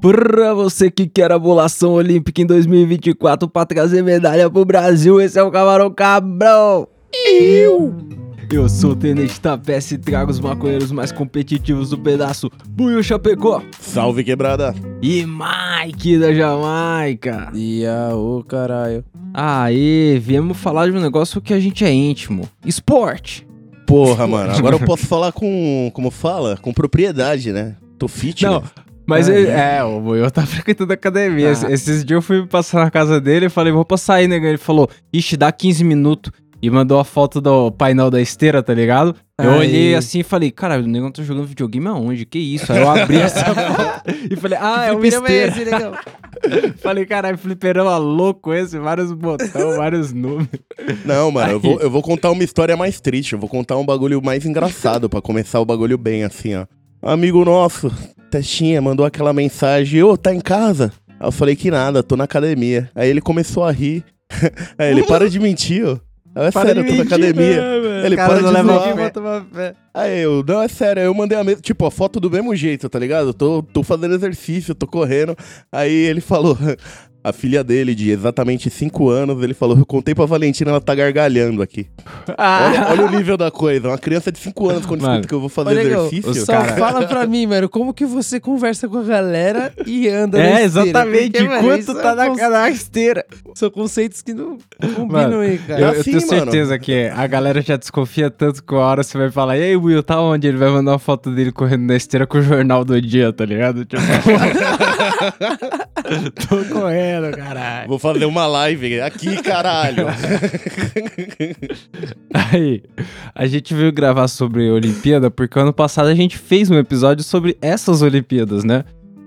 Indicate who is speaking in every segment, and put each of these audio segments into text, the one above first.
Speaker 1: Pra você que quer a bolação olímpica em 2024 pra trazer medalha pro Brasil, esse é o Camarão Cabrão. Eu! Eu sou o Tenente Tapece e trago os maconheiros mais competitivos do pedaço, Buiu Chapecó
Speaker 2: Salve quebrada.
Speaker 1: e Mike da Jamaica.
Speaker 3: E ô caralho.
Speaker 1: Aê, viemos falar de um negócio que a gente é íntimo, esporte.
Speaker 2: Porra, mano. Agora eu posso falar com. Como fala? Com propriedade, né? Tô fit.
Speaker 1: Não,
Speaker 2: né?
Speaker 1: Mas
Speaker 3: Ah,
Speaker 1: ele- é, o Buiu tá frequentando a academia.
Speaker 3: Ah.
Speaker 1: Esses dias eu fui passar na casa dele e falei, vou passar aí, né? Ele falou, ixi, dá 15 minutos. E mandou a foto do painel da esteira, tá ligado? Eu
Speaker 3: Aí.
Speaker 1: olhei assim e falei, cara, o negócio tá jogando videogame aonde? Que isso? Aí eu abri essa foto e falei, ah, é uma
Speaker 3: Fliperama é
Speaker 1: esteira.
Speaker 3: esse, negão?
Speaker 1: falei, caralho, fliperama louco esse, vários botões, vários números.
Speaker 2: Não, mano, eu vou, eu vou contar uma história mais triste. Eu vou contar um bagulho mais engraçado pra começar o bagulho bem, assim, ó. Amigo nosso, Testinha, mandou aquela mensagem: Ô, tá em casa? Aí eu falei que nada, tô na academia. Aí ele começou a rir. Aí ele, para de mentir, ó. É sério, eu tô na academia. Ele
Speaker 3: Cara,
Speaker 2: para
Speaker 3: não
Speaker 2: de
Speaker 3: leva
Speaker 2: zoar.
Speaker 3: fé. Bota uma fé.
Speaker 2: Aí eu, não, é sério, eu mandei a mesma, tipo, a foto do mesmo jeito, tá ligado? Eu tô, tô fazendo exercício, tô correndo. Aí ele falou, a filha dele, de exatamente 5 anos, ele falou, eu contei pra Valentina, ela tá gargalhando aqui. Olha, olha o nível da coisa, uma criança de 5 anos, quando
Speaker 1: Mano,
Speaker 2: escuta que eu vou fazer
Speaker 3: negão,
Speaker 2: exercício...
Speaker 3: Só
Speaker 1: cara-
Speaker 3: fala pra mim, mano, como que você conversa com a galera e anda na
Speaker 1: É,
Speaker 3: esteira?
Speaker 1: exatamente,
Speaker 3: Porque, mano,
Speaker 1: enquanto
Speaker 3: isso
Speaker 1: tá
Speaker 3: é
Speaker 1: na,
Speaker 3: conce-
Speaker 1: na esteira.
Speaker 3: São conceitos que não combinam
Speaker 1: Mano,
Speaker 3: aí,
Speaker 1: Eu,
Speaker 3: cara.
Speaker 1: eu
Speaker 2: assim,
Speaker 1: tenho
Speaker 2: mano.
Speaker 1: certeza que a galera já desconfia tanto que a hora você vai falar, e aí, Will, tá onde? Ele vai mandar uma foto dele correndo na esteira com o jornal do dia, tá ligado? Tipo, tô correndo, caralho.
Speaker 2: Vou fazer uma live aqui, caralho.
Speaker 1: Aí, a gente veio gravar sobre Olimpíada porque ano passado a gente fez um episódio sobre essas Olimpíadas, né?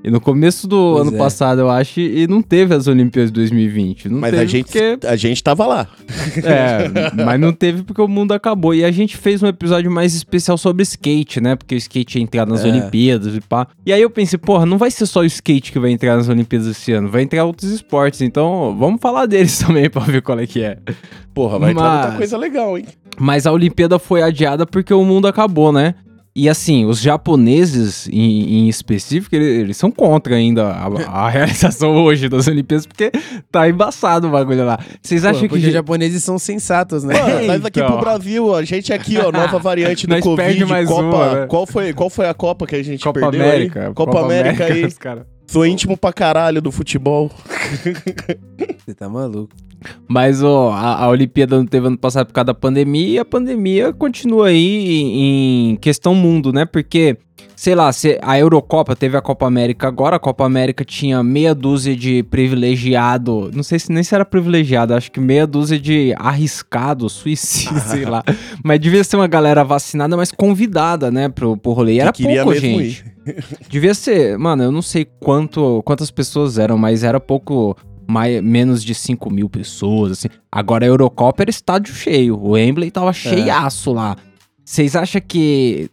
Speaker 1: E no começo do
Speaker 3: Pois
Speaker 1: ano
Speaker 3: é.
Speaker 1: passado, eu acho, e não teve as Olimpíadas de 2020. Não
Speaker 2: Mas
Speaker 1: teve
Speaker 2: a gente,
Speaker 1: porque
Speaker 2: a gente tava lá.
Speaker 1: É, mas não teve porque o mundo acabou. E a gente fez um episódio mais especial sobre skate, né? Porque o skate ia entrar nas
Speaker 3: É.
Speaker 1: Olimpíadas e pá. E aí eu pensei, porra, não vai ser só o skate que vai entrar nas Olimpíadas esse ano, vai entrar outros esportes. Então vamos falar deles também pra ver qual é que é.
Speaker 2: Porra, vai entrar
Speaker 1: Mas-
Speaker 2: muita coisa legal, hein?
Speaker 1: Mas a Olimpíada foi adiada porque o mundo acabou, né? E assim, os japoneses em, em específico, eles, eles são contra ainda a, a realização hoje das Olimpíadas, porque tá embaçado o bagulho lá. Vocês
Speaker 3: Pô,
Speaker 1: acham que.
Speaker 3: porque os japoneses são sensatos, né?
Speaker 2: Mano, nós aqui
Speaker 1: Então.
Speaker 2: pro Brasil, a gente aqui, ó, nova variante do
Speaker 1: Nós
Speaker 2: Covid,
Speaker 1: perde mais
Speaker 2: Copa.
Speaker 1: uma, né?
Speaker 2: qual, foi, qual foi a Copa que a gente
Speaker 1: Copa
Speaker 2: perdeu
Speaker 1: América.
Speaker 2: aí? Copa, América, aí.
Speaker 1: os cara.
Speaker 2: Sou íntimo pra caralho do futebol.
Speaker 3: Você tá maluco.
Speaker 1: Mas ó, a, a Olimpíada não teve ano passado por causa da pandemia e a pandemia continua aí em, em questão mundo, né? Porque, sei lá, se a Eurocopa teve a Copa América agora, a Copa América tinha meia dúzia de privilegiado, não sei se nem se era privilegiado, acho que meia dúzia de arriscado, suicídio, sei lá. Mas devia ser uma galera vacinada, mas convidada, né, pro, pro rolê. E era pouco, gente. Devia ser, mano, eu não sei quanto, quantas pessoas eram, mas era pouco, mais, menos de 5 mil pessoas, assim. Agora a Eurocopa era estádio cheio, o Wembley tava cheiaço lá. Vocês acham que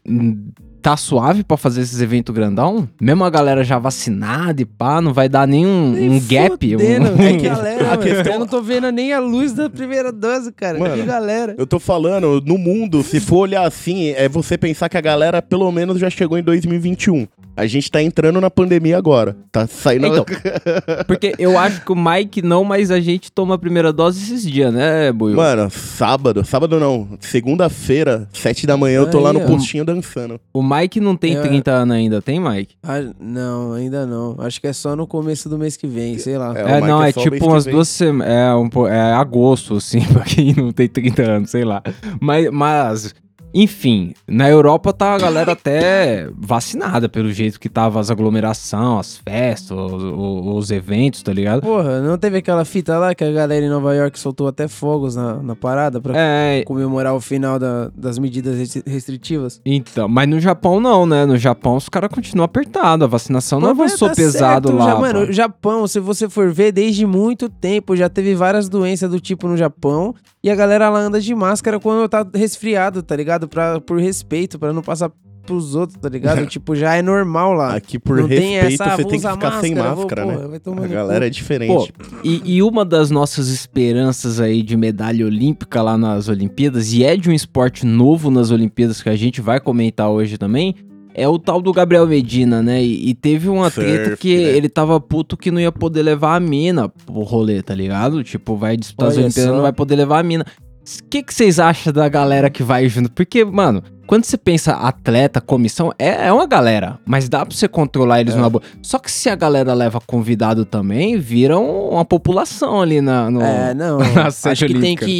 Speaker 1: tá suave pra fazer esses eventos grandão? Mesmo a galera já vacinada e pá, não vai dar nenhum
Speaker 3: Nem
Speaker 1: um gap? um-
Speaker 3: que galera,
Speaker 2: A
Speaker 3: mano.
Speaker 2: questão-
Speaker 3: Eu não tô vendo nem a luz da primeira dose, cara.
Speaker 2: Mano,
Speaker 3: que galera.
Speaker 2: Eu tô falando, no mundo, se for olhar assim, é você pensar que a galera pelo menos já chegou em 2021. A gente tá entrando na pandemia agora. Tá saindo.
Speaker 1: Então, porque eu acho que o Mike não, mas a gente toma a primeira dose esses dias, né, Buiu?
Speaker 2: Mano, sábado, sábado não, segunda-feira, sete da manhã, eu tô lá
Speaker 3: Aí,
Speaker 2: no postinho dançando.
Speaker 1: O Mike não tem
Speaker 3: É.
Speaker 1: 30 anos ainda, tem, Mike?
Speaker 3: Ah, não, ainda não. Acho que é só no começo do mês que vem, sei lá.
Speaker 2: É,
Speaker 1: É,
Speaker 2: Mike
Speaker 1: não,
Speaker 2: é
Speaker 1: é tipo umas duas semanas. É, um, é agosto, assim, pra quem não tem 30 anos, sei lá. Mas, mas, enfim, na Europa tá a galera até vacinada, pelo jeito que tava as aglomeração, as festas, os, os- os eventos, tá ligado?
Speaker 3: Porra, não teve aquela fita lá que a galera em Nova York soltou até fogos na, na parada pra
Speaker 1: É,
Speaker 3: comemorar o final da- das medidas restri- restritivas?
Speaker 1: então, mas no Japão não, né? No Japão os caras continuam apertados, a vacinação não avançou
Speaker 3: tá
Speaker 1: pesado
Speaker 3: certo,
Speaker 1: lá.
Speaker 3: Já, mano, o Japão, se você for ver, desde muito tempo já teve várias doenças do tipo no Japão. E a galera lá anda de máscara quando tá resfriado, tá ligado? Pra, por respeito, pra não passar pros outros, tá ligado? tipo, já é normal lá.
Speaker 2: Aqui, por
Speaker 3: Não tem
Speaker 2: respeito,
Speaker 3: essa, ah,
Speaker 2: você tem que
Speaker 3: usar
Speaker 2: ficar sem
Speaker 3: máscara, vou,
Speaker 2: máscara, né?
Speaker 3: porra, vai tomar
Speaker 2: A galera é
Speaker 3: cu.
Speaker 2: diferente.
Speaker 1: E, e uma das nossas esperanças aí de medalha olímpica lá nas Olimpíadas, e é de um esporte novo nas Olimpíadas que a gente vai comentar hoje também, é o tal do Gabriel Medina, né? E, e teve uma
Speaker 2: Surf,
Speaker 1: treta que
Speaker 2: né?
Speaker 1: ele tava puto que não ia poder levar a mina pro rolê, tá ligado? Tipo, vai disputar as
Speaker 3: Olha
Speaker 1: Olimpíadas
Speaker 3: só.
Speaker 1: não vai poder levar a mina. O que, que vocês acham da galera que vai junto? Porque, mano, quando você pensa atleta, comissão, é, é uma galera, mas dá pra você controlar eles
Speaker 2: É.
Speaker 1: numa boa. Só que se a galera leva convidado também, viram uma população ali na, no,
Speaker 3: É, não.
Speaker 1: na
Speaker 3: acho que tem que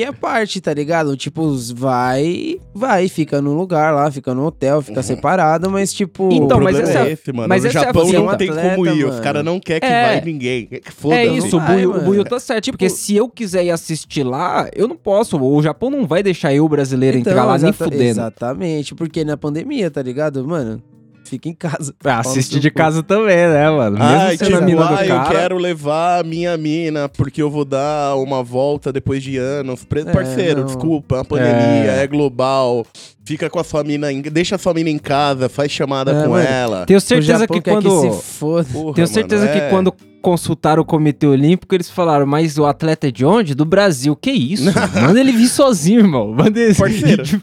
Speaker 3: ir a parte, tá ligado? Tipo, vai, vai, fica no lugar lá, fica no hotel, fica separado, mas tipo.
Speaker 1: Então,
Speaker 2: o
Speaker 1: mas essa-
Speaker 2: é esse, mano.
Speaker 1: mas
Speaker 2: no
Speaker 1: é
Speaker 2: Japão
Speaker 1: visão
Speaker 2: não tem
Speaker 3: atleta,
Speaker 2: como ir. Os
Speaker 3: mano.
Speaker 2: caras não querem que
Speaker 1: É.
Speaker 2: vai ninguém. Foda-se.
Speaker 1: É isso, Buiu, o. Buiu tá certo. porque se eu quiser ir assistir lá, eu não posso. O Japão não vai deixar eu, brasileiro,
Speaker 3: Então,
Speaker 1: entrar lá nem fudendo.
Speaker 3: Exatamente, porque na pandemia, tá ligado? Mano, fica em casa.
Speaker 1: Ah, assiste de casa também, né, mano? Mesmo
Speaker 2: Ai,
Speaker 1: sendo a
Speaker 2: tipo,
Speaker 1: mina do
Speaker 2: ah, eu
Speaker 1: cara.
Speaker 2: quero levar a minha mina porque eu vou dar uma volta depois de anos. Pre-
Speaker 3: É,
Speaker 2: Parceiro,
Speaker 3: não.
Speaker 2: desculpa, a pandemia é. global. Fica com a sua mina, em... deixa a sua mina em casa, faz chamada
Speaker 3: É,
Speaker 2: com
Speaker 3: mano.
Speaker 2: ela.
Speaker 1: Tenho certeza que quando.
Speaker 3: que se foda.
Speaker 2: Porra,
Speaker 1: Tenho certeza
Speaker 2: mano,
Speaker 1: que
Speaker 2: é.
Speaker 1: quando consultaram o Comitê Olímpico, eles falaram, mas o atleta é de onde? Do Brasil. Que isso? Manda ele vir sozinho, irmão. Manda ele
Speaker 2: Parceiro.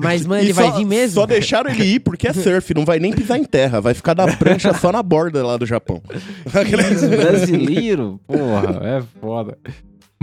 Speaker 3: Mas, mano, ele
Speaker 2: só-
Speaker 3: vai vir mesmo?
Speaker 2: Só deixaram ele ir porque é surf, não vai nem pisar em terra, vai ficar da prancha só na borda lá do Japão.
Speaker 1: Isso, brasileiro, porra, é foda.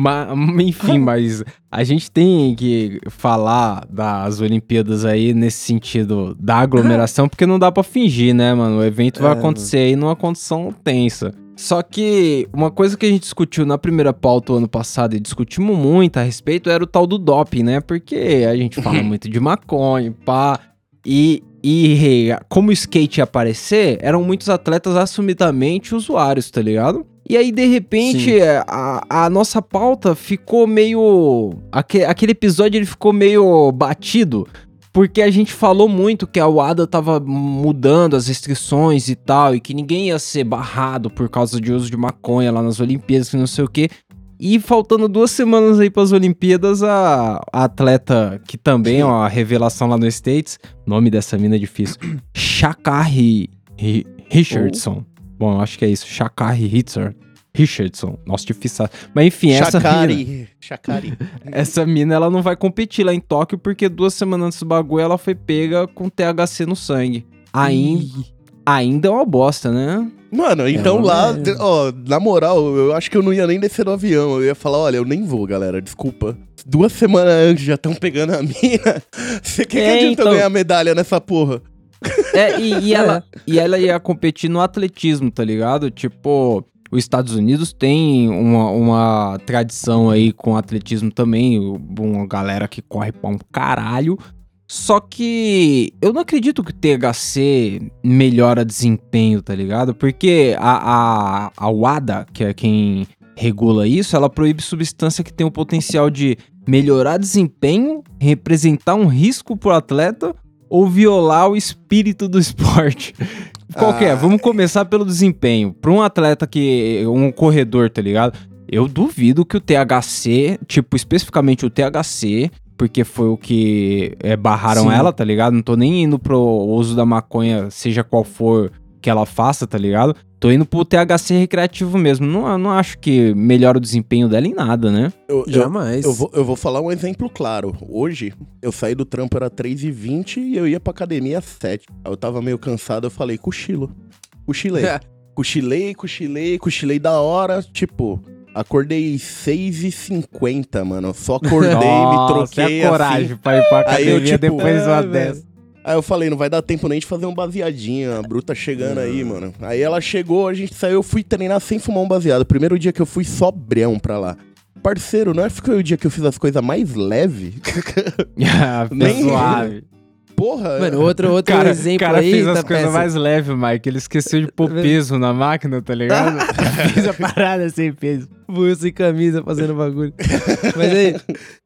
Speaker 1: Mas, enfim, mas a gente tem que falar das Olimpíadas aí nesse sentido da aglomeração, porque não dá pra fingir, né, mano? O evento vai
Speaker 3: É,
Speaker 1: acontecer aí numa condição tensa. Só que uma coisa que a gente discutiu na primeira pauta o ano passado e discutimos muito a respeito era o tal do doping, né? Porque a gente fala muito de maconha, pá. E, e como o skate ia aparecer, eram muitos atletas assumidamente usuários, tá ligado? E aí, de repente, a, a nossa pauta ficou meio. aque- aquele episódio ele ficou meio batido. Porque a gente falou muito que a WADA tava mudando as restrições e tal, e que ninguém ia ser barrado por causa de uso de maconha lá nas Olimpíadas, que não sei o quê. E faltando duas semanas aí pras Olimpíadas, a, a atleta, que também é uma revelação lá no States, nome dessa mina é difícil, Shakari Ri- Richardson. Bom, eu acho que é isso, Shakari Richardson. Richardson. Nossa, difícil. Mas enfim, essa mina,
Speaker 2: Chacari. Chacari.
Speaker 1: essa mina, ela não vai competir lá em Tóquio, porque duas semanas antes do bagulho, ela foi pega com THC no sangue. Ainda, ainda é uma bosta, né?
Speaker 2: Mano, então
Speaker 3: É,
Speaker 2: lá,
Speaker 3: mas-
Speaker 2: ó, na moral, eu acho que eu não ia nem descer do avião. Eu ia falar, olha, eu nem vou, galera, desculpa. Duas semanas antes já estão pegando a mina. Você quer que
Speaker 1: É,
Speaker 2: adianta eu
Speaker 1: então.
Speaker 2: ganhar medalha nessa porra?
Speaker 1: É, e, e ela, e ela ia competir no atletismo, tá ligado? Tipo, os Estados Unidos tem uma, uma tradição aí com atletismo também, uma galera que corre pra um caralho. Só que eu não acredito que o THC melhora desempenho, tá ligado? Porque a, a, a WADA, que é quem regula isso, ela proíbe substância que tem o potencial de melhorar desempenho, representar um risco pro atleta ou violar o espírito do esporte. Qual que é?
Speaker 2: Ah.
Speaker 1: Vamos começar pelo desempenho. Para um atleta que. um corredor, tá ligado? Eu duvido que o THC, tipo, especificamente o THC, porque foi o que é, barraram
Speaker 3: Sim.
Speaker 1: ela, tá ligado? Não tô nem indo pro uso da maconha, seja qual for que ela faça, tá ligado? Tô indo pro THC recreativo mesmo. Não, não acho que melhora o desempenho dela em nada, né?
Speaker 2: Eu, eu,
Speaker 3: Jamais.
Speaker 2: eu vou, eu vou falar um exemplo claro. Hoje, eu saí do trampo, era 3h20 e eu ia pra academia às 7 Aí eu tava meio cansado, eu falei, cochilo. Cochilei. cochilei, cochilei, cochilei da hora. Tipo, acordei 6h50, mano. Só acordei, me troquei.
Speaker 1: é coragem
Speaker 2: assim.
Speaker 1: pra ir pra
Speaker 2: Aí eu,
Speaker 1: academia
Speaker 2: tipo,
Speaker 1: depois de uma
Speaker 3: é,
Speaker 1: dessa.
Speaker 2: Aí eu falei, não vai dar tempo nem de fazer um baseadinho, a Bru tá chegando aí, mano. Aí ela chegou, a gente saiu, eu fui treinar sem fumar um baseado. Primeiro dia que eu fui sobrão pra lá. Parceiro, não é que foi o dia que eu fiz as coisas mais leves?
Speaker 1: Ah,
Speaker 2: Nem-
Speaker 1: suave.
Speaker 2: Porra,
Speaker 3: Mano, outro, outro
Speaker 1: cara,
Speaker 3: exemplo
Speaker 1: cara
Speaker 3: aí
Speaker 1: fez
Speaker 3: tá
Speaker 1: as coisas
Speaker 3: péssimo.
Speaker 1: mais leves, Mike. Ele esqueceu de pôr peso na máquina, tá ligado? fez a parada sem peso.
Speaker 3: Buio sem camisa fazendo bagulho. Mas aí,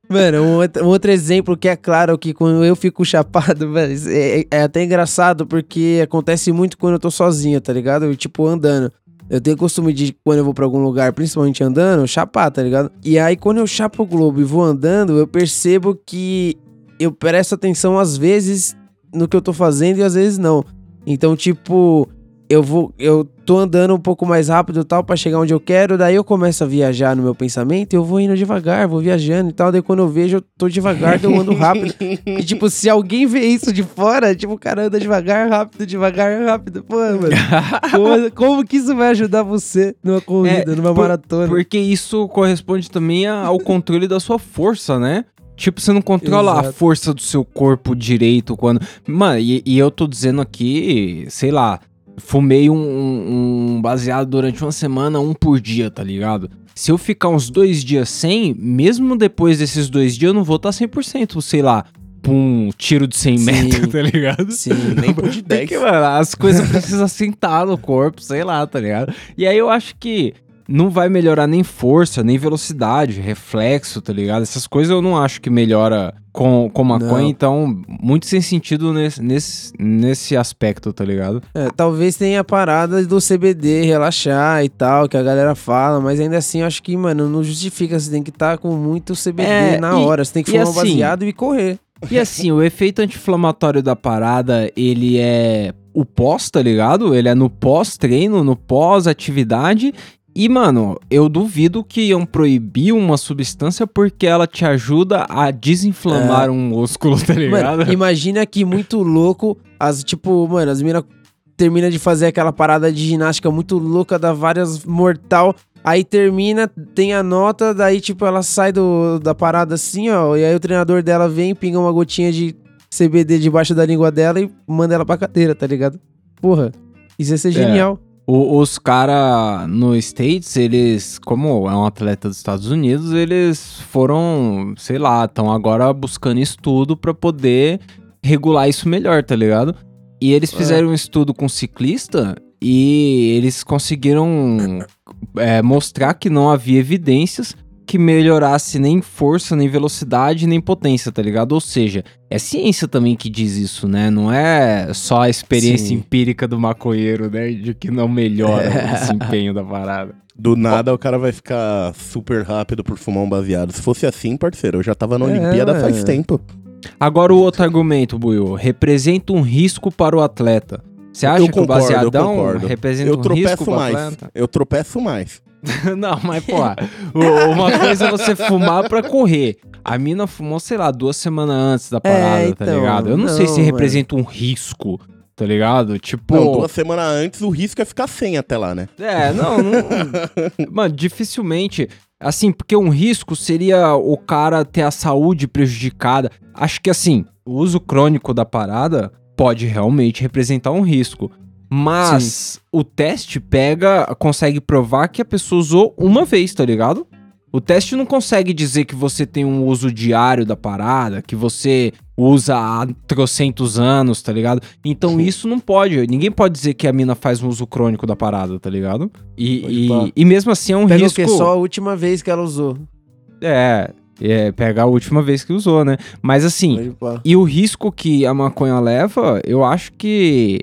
Speaker 3: mano, um outro, um outro exemplo que é claro que quando eu fico chapado, velho, é, é até engraçado porque acontece muito quando eu tô sozinho, tá ligado? Eu, tipo, andando. Eu tenho costume de, quando eu vou pra algum lugar, principalmente andando, chapar, tá ligado? E aí, quando eu chapo o globo e vou andando, eu percebo que eu presto atenção às vezes no que eu tô fazendo e às vezes não. Então, tipo, eu vou, eu tô andando um pouco mais rápido e tal para chegar onde eu quero, daí eu começo a viajar no meu pensamento e eu vou indo devagar, vou viajando e tal, daí quando eu vejo eu tô devagar, eu ando rápido. e tipo, se alguém vê isso de fora, tipo, o cara anda devagar, rápido, devagar, rápido. Pô, mano, como, como que isso vai ajudar você numa corrida,
Speaker 1: É,
Speaker 3: numa
Speaker 1: por-
Speaker 3: maratona?
Speaker 1: Porque isso corresponde também ao controle da sua força, né? Tipo, você não controla a
Speaker 3: Exato.
Speaker 1: força do seu corpo direito quando. Mano, e, e eu tô dizendo aqui, sei lá, fumei um, um- um baseado durante uma semana, um por dia, tá ligado? Se eu ficar uns dois dias sem, mesmo depois desses dois dias, eu não vou estar 100%, sei lá, pra um tiro de 100
Speaker 3: Sim.
Speaker 1: metros, tá ligado?
Speaker 3: Sim.
Speaker 2: Nem por de 10.
Speaker 1: Porque, mano, as coisas precisam sentar no corpo, sei lá, tá ligado? E aí eu acho que não vai melhorar nem força, nem velocidade, reflexo, tá ligado? Essas coisas eu não acho que melhora com, com maconha,
Speaker 3: Não.
Speaker 1: então, muito sem sentido nesse, nesse, nesse aspecto, tá ligado?
Speaker 3: É, talvez tenha a parada do CBD, relaxar e tal, que a galera fala, mas ainda assim eu acho que, mano, não justifica. Você tem que estar com muito CBD
Speaker 1: É,
Speaker 3: na
Speaker 1: e-
Speaker 3: hora. Você tem que fumar um
Speaker 1: assim,
Speaker 3: baseado e correr.
Speaker 1: E assim, o efeito anti-inflamatório da parada, ele é o pós, tá ligado? Ele é no pós-treino, no pós-atividade. E, mano, eu duvido que iam proibir uma substância porque ela te ajuda a desinflamar um músculo, tá ligado?
Speaker 3: Mano, imagina que muito louco, as, tipo, mano, as minas termina de fazer aquela parada de ginástica muito louca, dá várias mortal. Aí termina, tem a nota, daí, tipo, ela sai do, da parada assim, ó. E aí o treinador dela vem, pinga uma gotinha de CBD debaixo da língua dela e manda ela pra cadeira, tá ligado? Porra, isso ia ser genial.
Speaker 1: O- os caras no States, eles, como é um atleta dos Estados Unidos, eles foram, sei lá, estão agora buscando estudo pra poder regular isso melhor, tá ligado? E eles
Speaker 3: É.
Speaker 1: fizeram um estudo com ciclista e eles conseguiram é, mostrar que não havia evidências que melhorasse nem força, nem velocidade, nem potência, tá ligado? Ou seja, é ciência também que diz isso, né? Não é só a experiência
Speaker 3: Sim.
Speaker 1: empírica do maconheiro, né? De que não melhora
Speaker 3: É.
Speaker 1: o desempenho da parada.
Speaker 2: Do nada o cara vai ficar super rápido por fumar um baseado. Se fosse assim, parceiro, eu já tava na
Speaker 3: É,
Speaker 2: Olimpíada faz
Speaker 3: mano.
Speaker 2: tempo.
Speaker 1: Agora o outro argumento, Buiu, representa um risco para o atleta. Você acha
Speaker 2: Eu
Speaker 1: que o
Speaker 2: concordo, eu
Speaker 1: baseadão
Speaker 2: concordo.
Speaker 1: representa
Speaker 2: Eu
Speaker 1: um risco
Speaker 2: tropeço
Speaker 1: para o
Speaker 2: mais.
Speaker 1: atleta?
Speaker 2: Eu tropeço mais.
Speaker 1: Não, mas, pô, uma coisa é você fumar pra correr. A mina fumou, sei lá, duas semanas antes da parada, tá
Speaker 3: então,
Speaker 1: ligado? Eu não, sei se
Speaker 3: não,
Speaker 1: representa um risco, tá ligado? Tipo.
Speaker 2: Não, duas semanas antes o risco é ficar sem até lá, né?
Speaker 1: É, não, não. Mano, dificilmente. Assim, porque um risco seria o cara ter a saúde prejudicada. Acho que assim, o uso crônico da parada pode realmente representar um risco. Mas o teste pega, consegue provar que a pessoa usou uma vez, tá ligado? O teste não consegue dizer que você tem um uso diário da parada, que você usa há trocentos anos, tá ligado? Então isso não pode. Ninguém pode dizer que a mina faz um uso crônico da parada, tá ligado? E, e, e mesmo assim é um
Speaker 3: Pega
Speaker 1: risco.
Speaker 3: que? Só a última vez que ela usou.
Speaker 1: É, é, pega a última vez que usou, né? Mas assim, e o risco que a maconha leva, eu acho que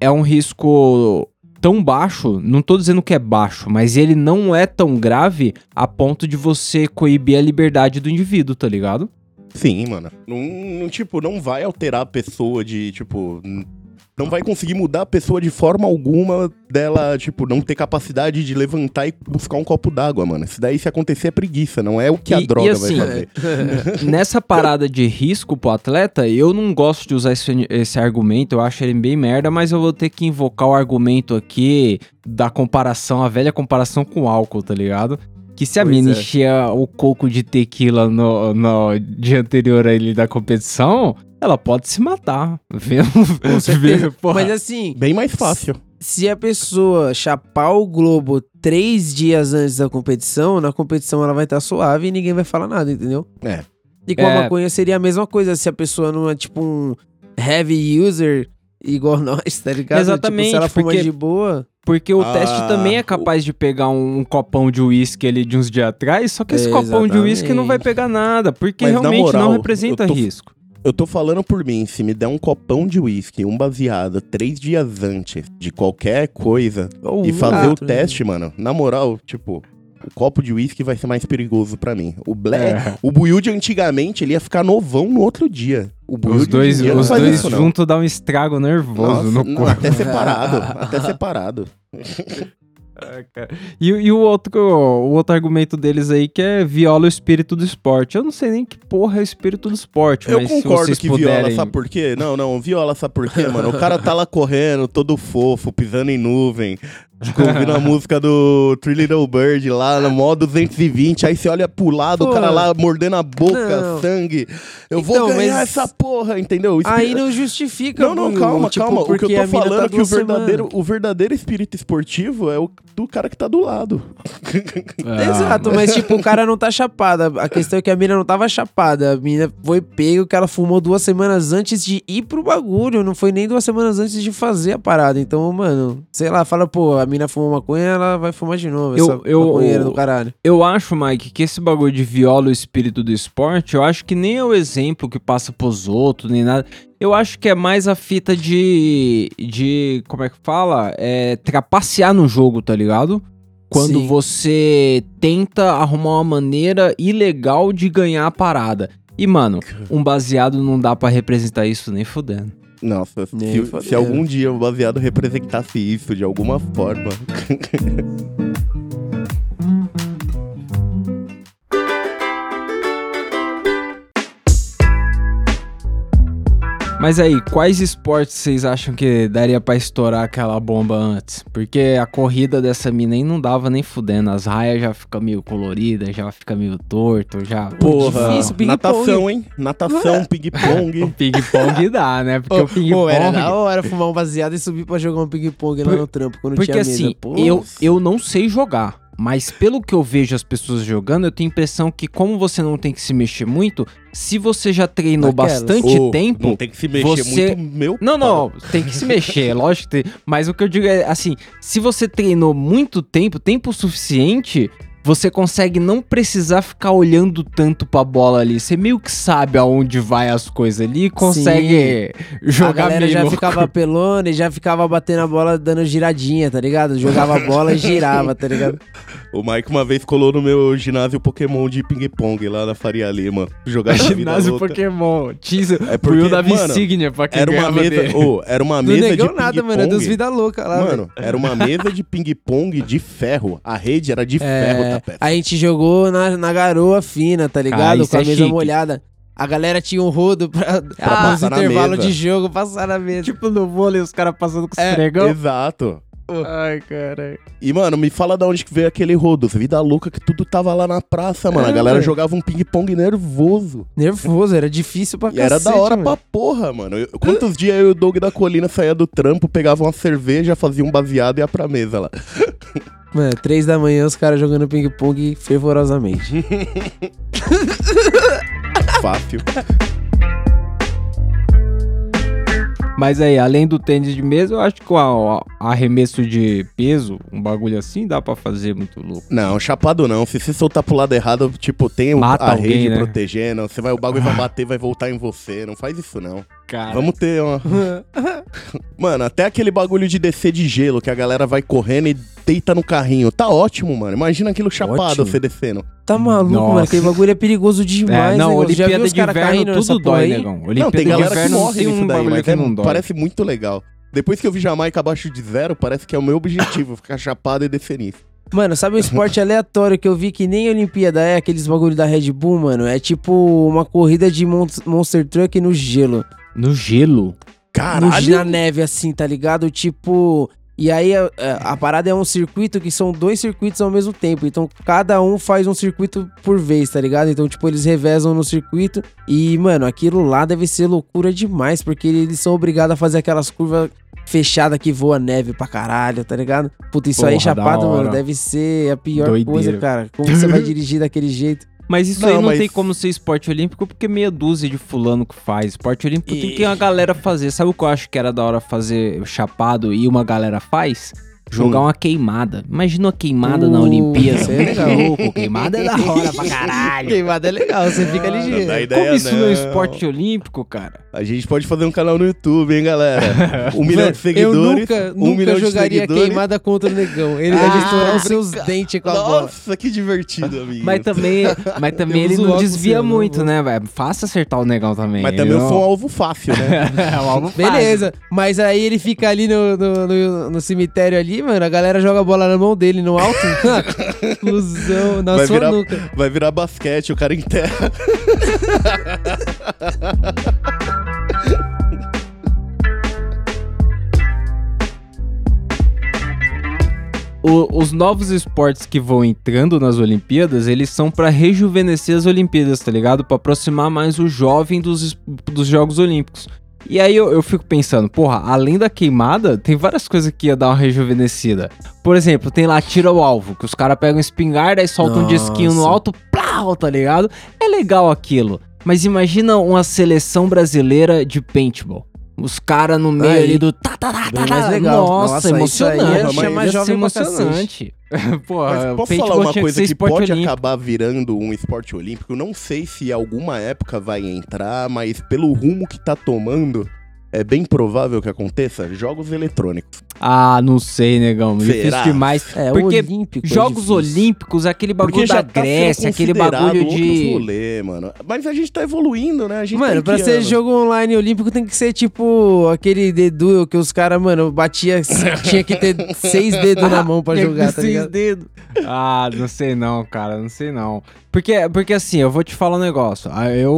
Speaker 1: é um risco tão baixo, não tô dizendo que é baixo, mas ele não é tão grave a ponto de você coibir a liberdade do indivíduo, tá ligado?
Speaker 2: Sim, mano. Não, tipo, não vai alterar a pessoa de, tipo. Não vai conseguir mudar a pessoa de forma alguma dela, tipo, não ter capacidade de levantar e buscar um copo d'água, mano. Isso daí, se acontecer, é preguiça, não é o que a
Speaker 1: E- e
Speaker 2: droga
Speaker 1: assim,
Speaker 2: vai fazer.
Speaker 1: Nessa parada de risco pro atleta, eu não gosto de usar esse, esse argumento, eu acho ele bem merda, mas eu vou ter que invocar o argumento aqui da comparação, a velha comparação com álcool, tá ligado? Que se a
Speaker 3: Pois
Speaker 1: mina
Speaker 3: é.
Speaker 1: enchia o coco de tequila no, no dia anterior ali da competição, ela pode se matar. Vendo?
Speaker 3: Com certeza.
Speaker 1: Porra.
Speaker 3: Mas assim,
Speaker 2: Bem mais fácil.
Speaker 3: se a pessoa chapar o globo três dias antes da competição, na competição ela vai estar suave e ninguém vai falar nada, entendeu?
Speaker 2: É.
Speaker 3: E com a
Speaker 1: É.
Speaker 3: maconha seria a mesma coisa, se a pessoa não é tipo um heavy user igual nós, tá ligado?
Speaker 1: Exatamente,
Speaker 3: Tipo, se ela fuma
Speaker 1: porque-
Speaker 3: de boa.
Speaker 1: Porque o
Speaker 2: Ah,
Speaker 1: teste também é capaz de pegar um, copão de uísque ali de uns dias atrás, só que esse copão de uísque não vai pegar nada, porque
Speaker 2: Mas na
Speaker 1: realmente
Speaker 2: moral,
Speaker 1: não representa
Speaker 2: tô-
Speaker 1: risco.
Speaker 2: Eu tô falando por mim, se me der um copão de uísque, um baseado, três dias antes de qualquer coisa,
Speaker 3: Ou
Speaker 2: e fazer
Speaker 3: outro,
Speaker 2: o
Speaker 3: né?
Speaker 2: teste, mano, na moral, tipo, o copo de uísque vai ser mais perigoso pra mim. O Black,
Speaker 1: É.
Speaker 2: o Build antigamente, ele ia ficar novão no outro dia. O
Speaker 1: Os dois, os dois juntos dá um estrago nervoso
Speaker 2: Nossa,
Speaker 1: no
Speaker 2: não,
Speaker 1: corpo.
Speaker 2: até separado. até separado.
Speaker 1: E, e o, outro, o outro argumento deles aí que é viola o espírito do esporte. Eu não sei nem que porra é o espírito do esporte,
Speaker 2: Eu
Speaker 1: mas
Speaker 2: concordo que
Speaker 1: puderem...
Speaker 2: viola, sabe por quê? Não, não, viola, sabe por quê, mano? O cara tá lá correndo, todo fofo, pisando em nuvem, tipo, ouvindo a música do Three Little Bird lá no modo 220, aí você olha pro lado,
Speaker 3: Pô,
Speaker 2: o cara lá mordendo a boca,
Speaker 3: não.
Speaker 2: sangue. Eu vou
Speaker 3: Então,
Speaker 2: ganhar
Speaker 3: mas-
Speaker 2: essa porra, entendeu? O
Speaker 3: Aí não justifica,
Speaker 2: Não, não, calma,
Speaker 3: tipo,
Speaker 2: calma. O que eu tô falando
Speaker 3: tá
Speaker 2: é que o verdadeiro, o verdadeiro espírito esportivo é o do cara que tá do lado.
Speaker 1: Ah,
Speaker 3: Exato, mas tipo, o cara não tá chapada. A questão é que a mina não tava chapada. A mina foi pego que ela fumou duas semanas antes de ir pro bagulho. Não foi nem duas semanas antes de fazer a parada. Então, mano, sei lá, fala, pô, a mina fumou maconha, ela vai fumar de novo.
Speaker 1: Eu-
Speaker 3: essa
Speaker 1: eu-
Speaker 3: maconheira do caralho.
Speaker 1: Eu acho, Mike, que esse bagulho de viola o espírito do esporte, eu acho que nem é o exemplo que passa pros outros, nem nada. Eu acho que é mais a fita de. de. como é que fala? É. trapacear no jogo, tá ligado? Quando
Speaker 3: Sim.
Speaker 1: você tenta arrumar uma maneira ilegal de ganhar a parada. E, mano, um baseado não dá pra representar isso nem fudendo.
Speaker 2: Nossa, se, se algum dia o baseado representasse isso de alguma forma.
Speaker 1: Mas aí, quais esportes vocês acham que daria pra estourar aquela bomba antes? Porque a corrida dessa mina aí não dava nem fudendo. As raias já ficam meio coloridas, já fica meio torto, já.
Speaker 2: Porra,
Speaker 3: difícil, ping-pong.
Speaker 2: natação, hein? Natação,
Speaker 1: O
Speaker 2: ping-pong.
Speaker 1: ping-pong dá, né? Porque o
Speaker 3: Pô, pô, era da
Speaker 1: ping-pong.
Speaker 3: hora fumar um baseado e subir pra jogar um ping-pong lá
Speaker 1: Por-
Speaker 3: no trampo quando
Speaker 1: Porque
Speaker 3: tinha mesa.
Speaker 1: assim,
Speaker 3: Pô,
Speaker 1: eu, eu não sei jogar. Mas pelo que eu vejo as pessoas jogando, eu tenho a impressão que, como você não tem que se mexer muito, se você já treinou
Speaker 3: Daquelas.
Speaker 1: bastante
Speaker 2: Ô,
Speaker 1: tempo.
Speaker 2: Não tem que se mexer
Speaker 1: você-
Speaker 2: muito, meu
Speaker 1: Não,
Speaker 2: pau.
Speaker 1: não, tem que se mexer, lógico que tem. Mas o que eu digo é assim: se você treinou muito tempo, tempo suficiente, você consegue não precisar ficar olhando tanto pra bola ali. Você meio que sabe aonde vai as coisas ali e consegue
Speaker 3: a
Speaker 1: jogar
Speaker 3: galera
Speaker 1: meio
Speaker 3: já
Speaker 1: louco.
Speaker 3: ficava pelona e já ficava batendo a bola dando giradinha, tá ligado? Jogava a bola e girava, tá ligado?
Speaker 2: O Mike uma vez colou no meu ginásio Pokémon de ping-pong lá na Faria Lima. Jogar de vida
Speaker 1: Ginásio
Speaker 2: louca.
Speaker 1: Pokémon. Teaser.
Speaker 2: É
Speaker 1: É
Speaker 2: porque, mano,
Speaker 1: insígnia pra quem
Speaker 2: Era uma mesa, ô, era uma
Speaker 3: Não
Speaker 2: mesa de
Speaker 3: negou nada, mano. É dos vida louca lá.
Speaker 2: Mano, era uma mesa de ping-pong de ferro. A rede era de ferro,
Speaker 3: É,
Speaker 2: tá
Speaker 3: a gente jogou na, na garoa fina, tá ligado?
Speaker 1: Ah,
Speaker 3: Com a
Speaker 1: é
Speaker 3: mesa
Speaker 1: chique.
Speaker 3: molhada. A galera tinha um rodo pra, pra
Speaker 2: passar
Speaker 3: nos
Speaker 2: na
Speaker 3: intervalos
Speaker 2: mesa.
Speaker 3: de jogo passar na mesa.
Speaker 1: Tipo no vôlei, os caras passando com os
Speaker 3: É,
Speaker 1: pregão.
Speaker 2: Exato.
Speaker 1: Ai, caralho.
Speaker 2: E, mano, me fala da onde que veio aquele rodo. Vida louca que tudo tava lá na praça, mano.
Speaker 3: É,
Speaker 2: a galera
Speaker 3: velho.
Speaker 2: jogava um ping-pong nervoso.
Speaker 3: Nervoso, era difícil pra
Speaker 2: E era da
Speaker 3: cacete,
Speaker 2: hora
Speaker 3: mano.
Speaker 2: pra porra, mano. Eu- quantos dias eu e o Doug da Colina saía do trampo, pegava uma cerveja, fazia um baseado e ia pra mesa lá.
Speaker 3: Mano, três da manhã os caras jogando ping-pong fervorosamente.
Speaker 2: Fácil.
Speaker 1: Mas aí, além do tênis de mesa, eu acho que o arremesso de peso, um bagulho assim, dá pra fazer muito louco.
Speaker 2: Não, chapado não. Se você soltar pro lado errado, tipo, tem
Speaker 1: Mata
Speaker 2: a
Speaker 1: alguém,
Speaker 2: rede
Speaker 1: né?
Speaker 2: protegendo. Você vai, o bagulho vai bater, vai voltar em você. Não faz isso, não.
Speaker 1: Cara.
Speaker 2: Vamos ter uma. Mano, até aquele bagulho de descer de gelo, que a galera vai correndo e deita no carrinho. Tá ótimo, mano. Imagina aquilo chapado
Speaker 3: Ótimo.
Speaker 2: você descendo.
Speaker 3: Tá maluco,
Speaker 1: Nossa.
Speaker 3: mano. Aquele bagulho é perigoso demais,
Speaker 1: É, não,
Speaker 3: negócio. Já viu
Speaker 1: Olimpíada
Speaker 3: os
Speaker 1: de Inverno tudo dói, negão.
Speaker 2: não,
Speaker 1: Olimpíada
Speaker 2: tem
Speaker 1: de
Speaker 2: galera que
Speaker 1: não
Speaker 2: morre
Speaker 1: tem
Speaker 2: nisso
Speaker 1: um
Speaker 2: daí, mas
Speaker 1: que
Speaker 2: é-
Speaker 1: não dói.
Speaker 2: parece muito legal. Depois que eu vi Jamaica abaixo de zero, parece que é o meu objetivo, ficar chapado e descer nisso.
Speaker 3: Mano, sabe um esporte aleatório que eu vi que nem Olimpíada é aqueles bagulho da Red Bull, mano? É tipo uma corrida de mon- Monster Truck no gelo.
Speaker 1: No gelo?
Speaker 3: No,
Speaker 2: Caralho!
Speaker 3: na neve, assim, tá ligado? Tipo. E aí a, a- a parada é um circuito que são dois circuitos ao mesmo tempo. Então cada um faz um circuito por vez, tá ligado? Então, tipo, eles revezam no circuito. E, mano, aquilo lá deve ser loucura demais, porque eles são obrigados a fazer aquelas curvas fechadas que voa neve pra caralho, tá ligado? Puta, isso aí
Speaker 1: Porra, da
Speaker 3: chapado, mano, deve ser a pior
Speaker 1: Doideira.
Speaker 3: coisa, cara. Como você vai dirigir daquele jeito?
Speaker 1: Mas isso
Speaker 2: Não,
Speaker 1: aí não
Speaker 2: mas-
Speaker 1: tem como ser esporte olímpico porque meia dúzia de fulano que faz. Esporte olímpico tem
Speaker 3: E-
Speaker 1: que uma galera fazer. Sabe o que eu acho que era da hora fazer chapado e uma galera faz? Jogar
Speaker 2: Hum.
Speaker 1: uma queimada. Imagina uma queimada na
Speaker 3: Uh,
Speaker 1: Olimpíada.
Speaker 3: isso é legal.
Speaker 1: Louco, queimada é da hora pra caralho.
Speaker 3: Queimada é legal, você fica
Speaker 2: Não
Speaker 3: ligeiro.
Speaker 2: dá ideia,
Speaker 1: Como isso não é
Speaker 2: não.
Speaker 1: esporte olímpico, cara?
Speaker 2: A gente pode fazer um canal no YouTube, hein, galera? Um milhão
Speaker 3: Mano,
Speaker 2: de seguidores.
Speaker 3: Eu nunca,
Speaker 2: um
Speaker 3: nunca
Speaker 2: milhão de
Speaker 3: jogaria
Speaker 2: seguidores.
Speaker 3: queimada contra o negão. Ele
Speaker 2: Ah,
Speaker 3: deve estourar os seus dentes com a bola.
Speaker 2: Nossa, que divertido, amigo.
Speaker 1: Mas também, mas também ele não desvia
Speaker 3: não
Speaker 1: muito, né, velho? Fácil acertar o negão também.
Speaker 2: Mas também eu
Speaker 1: não-
Speaker 2: sou um alvo fácil, né?
Speaker 1: é um alvo fácil.
Speaker 3: Beleza, mas aí ele fica ali no, no, no- no cemitério ali, mano, a galera joga a bola na mão dele no alto. Ilusão, na
Speaker 2: Vai
Speaker 3: sua
Speaker 2: virar-
Speaker 3: nuca.
Speaker 2: Vai virar basquete, o cara enterra.
Speaker 1: O- os novos esportes que vão entrando nas Olimpíadas, eles são pra rejuvenescer as Olimpíadas, tá ligado? Pra aproximar mais o jovem dos, dos Jogos Olímpicos. E aí eu, eu fico pensando, porra, além da queimada, tem várias coisas que ia dar uma rejuvenescida. Por exemplo, tem lá tiro ao alvo, que os caras pegam espingarda e soltam um disquinho no
Speaker 3: Nossa.
Speaker 1: alto, plau, tá ligado? É legal aquilo. Mas imagina uma seleção brasileira de paintball. Os caras no meio
Speaker 3: Aí.
Speaker 1: ali do tá, tá, tá, tá,
Speaker 3: mais
Speaker 1: tá.
Speaker 3: legal.
Speaker 1: Nossa,
Speaker 3: Nossa, isso aí
Speaker 1: emocionante.
Speaker 2: ia
Speaker 1: ser
Speaker 3: jovem
Speaker 1: emocionante. Porra,
Speaker 2: Mas posso falar uma coisa que pode
Speaker 1: olímpico.
Speaker 2: acabar virando um esporte olímpico? Não sei se alguma época vai entrar, mas pelo rumo que tá tomando, é bem provável que aconteça jogos eletrônicos.
Speaker 1: Ah, não sei, negão. Difícil
Speaker 2: Será?
Speaker 1: demais.
Speaker 3: É,
Speaker 1: Porque
Speaker 3: o olímpico. é
Speaker 1: Jogos
Speaker 3: difícil.
Speaker 1: Olímpicos, aquele bagulho da
Speaker 2: tá
Speaker 1: Grécia, aquele bagulho de.
Speaker 2: rolê, mano. Mas a gente tá evoluindo, né? A gente
Speaker 3: Mano,
Speaker 2: tá em
Speaker 3: pra ser jogo online olímpico tem que ser tipo aquele dedo que os caras, mano, batia. tinha que ter seis dedos na mão pra jogar, tá
Speaker 1: seis
Speaker 3: ligado?
Speaker 1: dedos. Ah, não sei não, cara, não sei não. Porque, porque assim, eu vou te falar um negócio. Ah, Eu,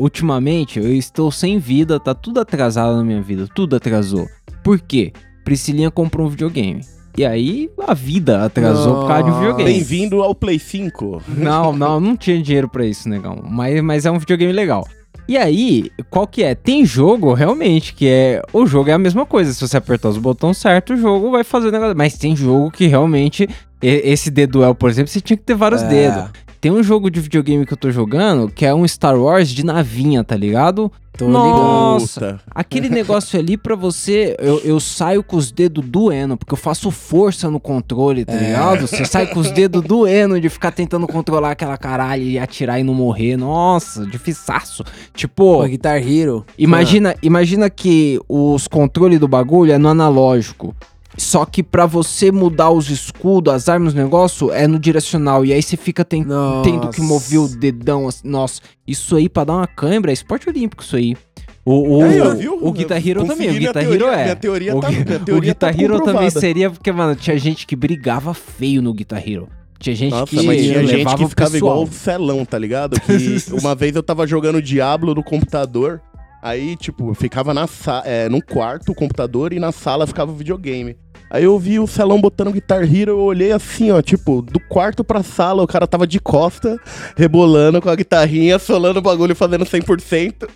Speaker 1: ultimamente, eu estou sem vida, tá tudo atrasado na minha vida, tudo atrasou. Por quê? Priscilinha comprou um videogame. E aí, a vida atrasou por causa de um videogame.
Speaker 2: Bem-vindo ao Play 5.
Speaker 1: Não, não, não tinha dinheiro pra isso, negão. Mas, mas é um videogame legal. E aí, qual que é? Tem jogo, realmente, que é. O jogo é a mesma coisa. Se você apertar os botões certos, o jogo vai fazer o negócio. Mas tem jogo que realmente. Esse D-Duel, por exemplo, você tinha que ter vários
Speaker 3: É.
Speaker 1: dedos. Tem um jogo de videogame que eu tô jogando que é um Star Wars de navinha, tá ligado?
Speaker 3: Tô
Speaker 1: Nossa.
Speaker 3: ligado.
Speaker 1: Aquele negócio ali pra você, eu, eu saio com os dedos doendo, porque eu faço força no controle, tá
Speaker 3: É.
Speaker 1: ligado? Você sai com os dedos doendo de ficar tentando controlar aquela caralho e atirar e não morrer. Nossa, difiçaço. Tipo,
Speaker 3: Pô, Guitar Hero.
Speaker 1: imagina, imagina que os controles do bagulho é no analógico. Só que pra você mudar os escudos, as armas, o negócio, é no direcional. E aí você fica ten-
Speaker 3: Nossa.
Speaker 1: tendo que mover o dedão. assim. Nossa, isso aí pra dar uma câimbra é esporte olímpico, isso aí. O, o,
Speaker 2: Aí, ó, viu?
Speaker 1: o Guitar Hero também, o Guitar
Speaker 2: teoria,
Speaker 1: Hero é.
Speaker 2: Minha teoria
Speaker 1: o,
Speaker 2: tá, minha
Speaker 1: o
Speaker 2: teoria
Speaker 1: Guitar
Speaker 2: tá
Speaker 1: Hero também seria porque, mano, tinha gente que brigava feio no Guitar Hero. Tinha gente
Speaker 2: Nossa,
Speaker 1: que
Speaker 2: mas tinha gente que
Speaker 1: o
Speaker 2: ficava igual o Celão, tá ligado? Que uma vez eu tava jogando Diablo no computador, aí, tipo, eu ficava na é, no quarto o computador e na sala ficava o videogame. Aí eu vi o Celão botando Guitar Hero, eu olhei assim, ó, tipo, do quarto pra sala, o cara tava de costa, rebolando com a guitarrinha, solando o bagulho, fazendo 100%.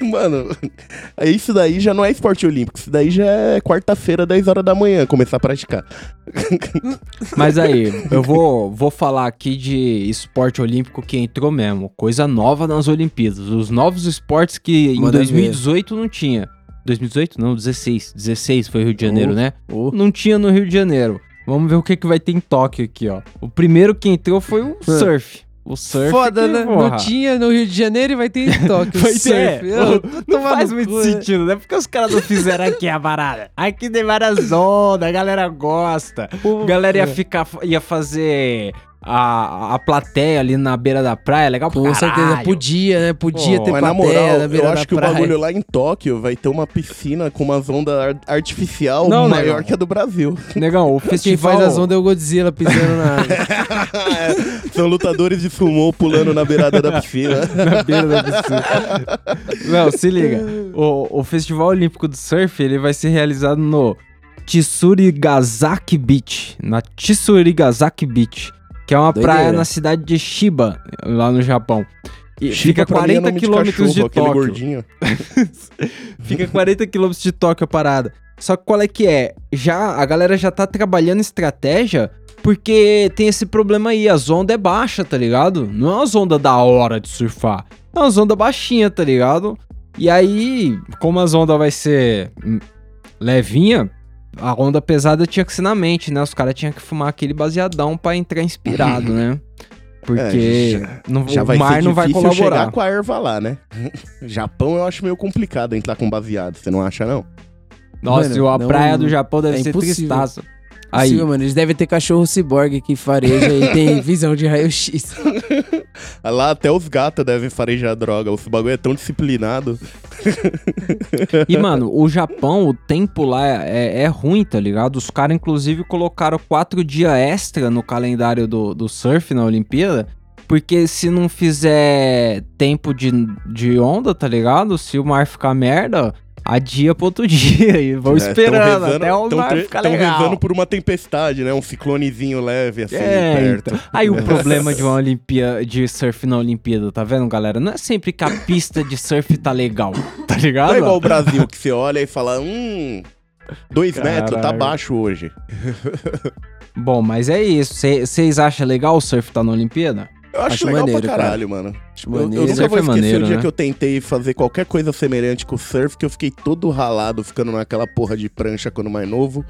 Speaker 2: Mano, aí isso daí já não é esporte olímpico, isso daí já é quarta-feira, 10 horas da manhã, começar a praticar.
Speaker 1: Mas aí, eu vou, vou falar aqui de esporte olímpico que entrou mesmo. Coisa nova nas Olimpíadas. Os novos esportes que em
Speaker 3: Manda
Speaker 1: 2018 não tinha. 2018? Não, 16. 16 foi Rio de Janeiro,
Speaker 3: Oh.
Speaker 1: né?
Speaker 3: Ô,
Speaker 1: Não tinha no Rio de Janeiro. Vamos ver o que, que vai ter em Tóquio aqui, ó. O primeiro que entrou foi o surf. O surf.
Speaker 3: Foda, né?
Speaker 1: porra,
Speaker 3: Não tinha no Rio de Janeiro e vai ter em Tóquio.
Speaker 1: Vai
Speaker 3: surf.
Speaker 1: ter.
Speaker 3: Eu-
Speaker 1: Não, faz muito
Speaker 3: cu, né?
Speaker 1: sentido, né? Porque os caras não fizeram aqui a parada. Aqui tem várias ondas, a galera gosta. A galera ia ficar, ia fazer a, a plateia ali na beira da praia, legal pra
Speaker 3: Com
Speaker 1: caralho.
Speaker 3: certeza, podia, né? Podia
Speaker 1: Pô,
Speaker 3: ter
Speaker 2: Mas na
Speaker 3: plateia
Speaker 2: moral,
Speaker 3: na beira
Speaker 2: eu acho
Speaker 3: da
Speaker 2: que o
Speaker 3: praia.
Speaker 2: bagulho lá em Tóquio vai ter uma piscina com umas ondas ar- artificial
Speaker 1: Não,
Speaker 2: maior
Speaker 1: negão.
Speaker 2: que a do Brasil.
Speaker 1: Negão, o
Speaker 3: Quem
Speaker 1: festival...
Speaker 3: faz as ondas é o Godzilla pisando na água.
Speaker 2: É, São lutadores de sumô pulando na beirada da piscina.
Speaker 1: na beira da piscina. Não, se liga. O, o Festival Olímpico do Surf, ele vai ser realizado no Tsurigazaki Beach. Na Tsurigazaki Beach. Que é uma
Speaker 3: Doideira.
Speaker 1: praia na cidade de Shiba, lá no Japão. E
Speaker 2: Shiba
Speaker 1: fica
Speaker 2: pra mim é
Speaker 1: 40
Speaker 2: nome de
Speaker 1: quilômetros de,
Speaker 2: cachorro, aquele
Speaker 1: Tóquio. Fica 40 quilômetros de Tóquio a parada. Só que qual é que é? Já, a galera já tá trabalhando estratégia porque tem esse problema aí. As ondas é baixa, tá ligado? Não é umas ondas da hora de surfar. É umas ondas baixinha, tá ligado? E aí, como as ondas vai ser levinha, a onda pesada tinha que ser na mente, né? Os caras tinham que fumar aquele baseadão pra entrar inspirado, né? Porque
Speaker 2: É, já-
Speaker 1: não,
Speaker 2: Já
Speaker 1: o
Speaker 2: vai
Speaker 1: mar
Speaker 2: ser
Speaker 1: não vai colaborar.
Speaker 2: chegar com a erva lá, né? Japão eu acho meio complicado entrar com baseado, você não acha, não?
Speaker 1: Nossa,
Speaker 3: Mano,
Speaker 1: e a
Speaker 3: não-
Speaker 1: praia do Japão deve
Speaker 3: é
Speaker 1: ser
Speaker 3: impossível.
Speaker 1: tristaço. Aí,
Speaker 3: Possível, mano. Eles devem ter cachorro ciborgue que fareja e tem visão de raio-x.
Speaker 2: Lá até os gatos devem farejar droga, os bagulho é tão disciplinado.
Speaker 1: E, mano, o Japão, o tempo lá é, é ruim, tá ligado? Os caras, inclusive, colocaram quatro dias extra no calendário do, do surf na Olimpíada. Porque se não fizer tempo de, de onda, tá ligado? Se o mar ficar merda, adia pro outro dia. E vão
Speaker 2: É,
Speaker 1: esperando
Speaker 2: rezando-
Speaker 1: até o mar ficar legal.
Speaker 2: rezando por uma tempestade, né? Um ciclonezinho leve assim
Speaker 1: É,
Speaker 2: perto.
Speaker 1: então. Aí o problema de uma Olimpíada, de surf na Olimpíada, tá vendo, galera? Não é sempre que a pista de surf tá legal, tá ligado?
Speaker 2: Não é igual o Brasil, que você olha e fala, hum, dois metros, tá
Speaker 1: Caralho.
Speaker 2: baixo hoje.
Speaker 1: Bom, mas é isso. Vocês acham legal o surf tá na Olimpíada?
Speaker 2: Eu acho,
Speaker 3: Acho
Speaker 2: legal
Speaker 3: maneiro,
Speaker 2: pra
Speaker 3: cara.
Speaker 2: caralho, mano.
Speaker 3: Acho
Speaker 2: Eu, eu
Speaker 3: maneiro.
Speaker 2: nunca
Speaker 1: Surf
Speaker 2: vou
Speaker 1: é
Speaker 2: esquecer
Speaker 1: maneiro,
Speaker 2: o dia
Speaker 1: né?
Speaker 2: que eu tentei fazer qualquer coisa semelhante com o surf, que eu fiquei todo ralado ficando naquela porra de prancha quando mais novo.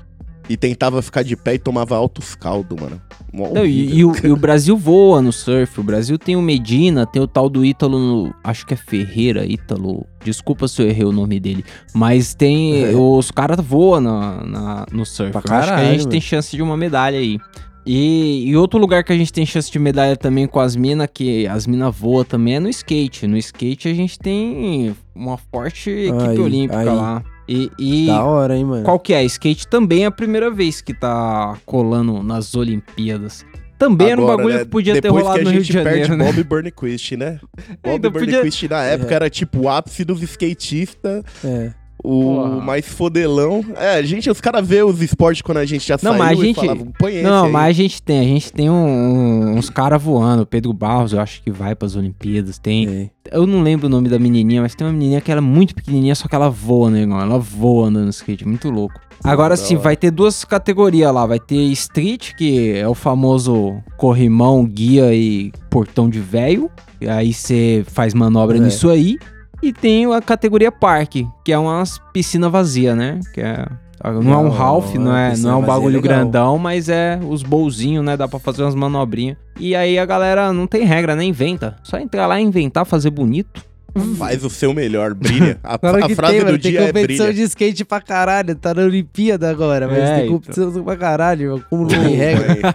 Speaker 2: E tentava ficar de pé e tomava altos caldo, mano. Mó
Speaker 1: Não, e, e o, e o Brasil voa no surf. O Brasil tem o Medina, tem o tal do Ítalo, no- acho que é Ferreira, Ítalo. Desculpa se eu errei o nome dele. Mas tem.
Speaker 3: É.
Speaker 1: Os caras voam na, na- no surf.
Speaker 3: Pra
Speaker 1: Eu acho que a gente tem
Speaker 3: mano.
Speaker 1: chance de uma medalha aí. E, e outro lugar que a gente tem chance de medalha também com as minas, que as minas voam também, é no skate. No skate a gente tem uma forte equipe
Speaker 3: Aí,
Speaker 1: olímpica
Speaker 3: aí.
Speaker 1: lá. E, e
Speaker 3: Da hora, hein, mano.
Speaker 1: qual que é? Skate também é a primeira vez que tá colando nas Olimpíadas. Também era um
Speaker 2: Agora,
Speaker 1: bagulho
Speaker 2: né,
Speaker 1: que podia ter
Speaker 2: depois
Speaker 1: rolado
Speaker 2: que
Speaker 1: no
Speaker 2: a
Speaker 1: Rio de
Speaker 2: gente
Speaker 1: Janeiro,
Speaker 2: perde
Speaker 1: né?
Speaker 2: Bob Burnquist, né? Bob
Speaker 1: Ainda podia-
Speaker 2: Burnquist na época
Speaker 3: É.
Speaker 2: era tipo o ápice dos skatistas,
Speaker 3: É.
Speaker 2: o
Speaker 1: Porra.
Speaker 2: mais fodelão. É, gente, os caras vê os esportes quando a gente já
Speaker 1: Não,
Speaker 2: saiu
Speaker 1: mas a
Speaker 2: e
Speaker 1: gente-
Speaker 2: esse
Speaker 1: Não,
Speaker 2: aí.
Speaker 1: mas a gente tem, a gente tem um- um- uns caras voando. Pedro Barros, eu acho que vai pras Olimpíadas. Tem.
Speaker 3: é.
Speaker 1: Eu não lembro o nome da menininha, mas tem uma menininha que ela é muito pequenininha, só que ela voa, né, irmão? Ela voa andando no skate, muito louco. Agora sim, vai ter duas categorias lá. Vai ter street, que é o famoso corrimão, guia e portão de véio. E aí você faz manobra
Speaker 3: É.
Speaker 1: nisso aí. E tem a categoria parque, que é umas piscina vazia, né? Que é não é um half, não é, não é um
Speaker 3: é
Speaker 1: bagulho
Speaker 3: legal.
Speaker 1: grandão, mas é os bolzinhos, né? Dá pra fazer umas manobrinhas. E aí a galera não tem regra, né? Inventa. Só entrar lá e inventar, fazer bonito.
Speaker 2: Faz o seu melhor, brilha. A,
Speaker 3: Claro
Speaker 2: a frase
Speaker 3: tem,
Speaker 2: do
Speaker 3: mano. Tem
Speaker 2: dia é
Speaker 3: competição de skate pra caralho. Tá na Olimpíada agora, mas
Speaker 1: É,
Speaker 3: tem
Speaker 1: então.
Speaker 3: competição pra caralho. mano. Como não tem regra.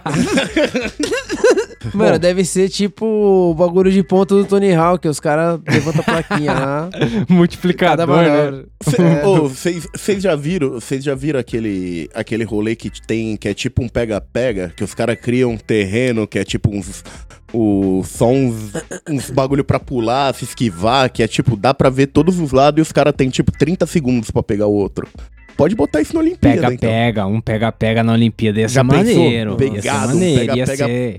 Speaker 3: Mano,
Speaker 1: Bom.
Speaker 3: deve ser tipo o bagulho de ponta do Tony Hawk, que os caras levantam a plaquinha lá.
Speaker 1: Multiplicador, né?
Speaker 2: Cê-
Speaker 3: É.
Speaker 2: Vocês vocês já viram, vocês já viram aquele, aquele rolê que tem, que é tipo um pega-pega, que os caras criam um terreno que é tipo uns, o, só uns, uns bagulho pra pular, se esquivar, que é tipo, dá pra ver todos os lados e os caras têm tipo 30 segundos pra pegar o outro. Pode botar isso na Olimpíada,
Speaker 1: Pega,
Speaker 2: então.
Speaker 1: pega, um pega-pega na Olimpíada. Ia ser
Speaker 2: Já pensou?
Speaker 1: maneiro. ia ser
Speaker 2: Pegado, um
Speaker 1: maneiro, ia
Speaker 2: pega-pega.
Speaker 1: ser...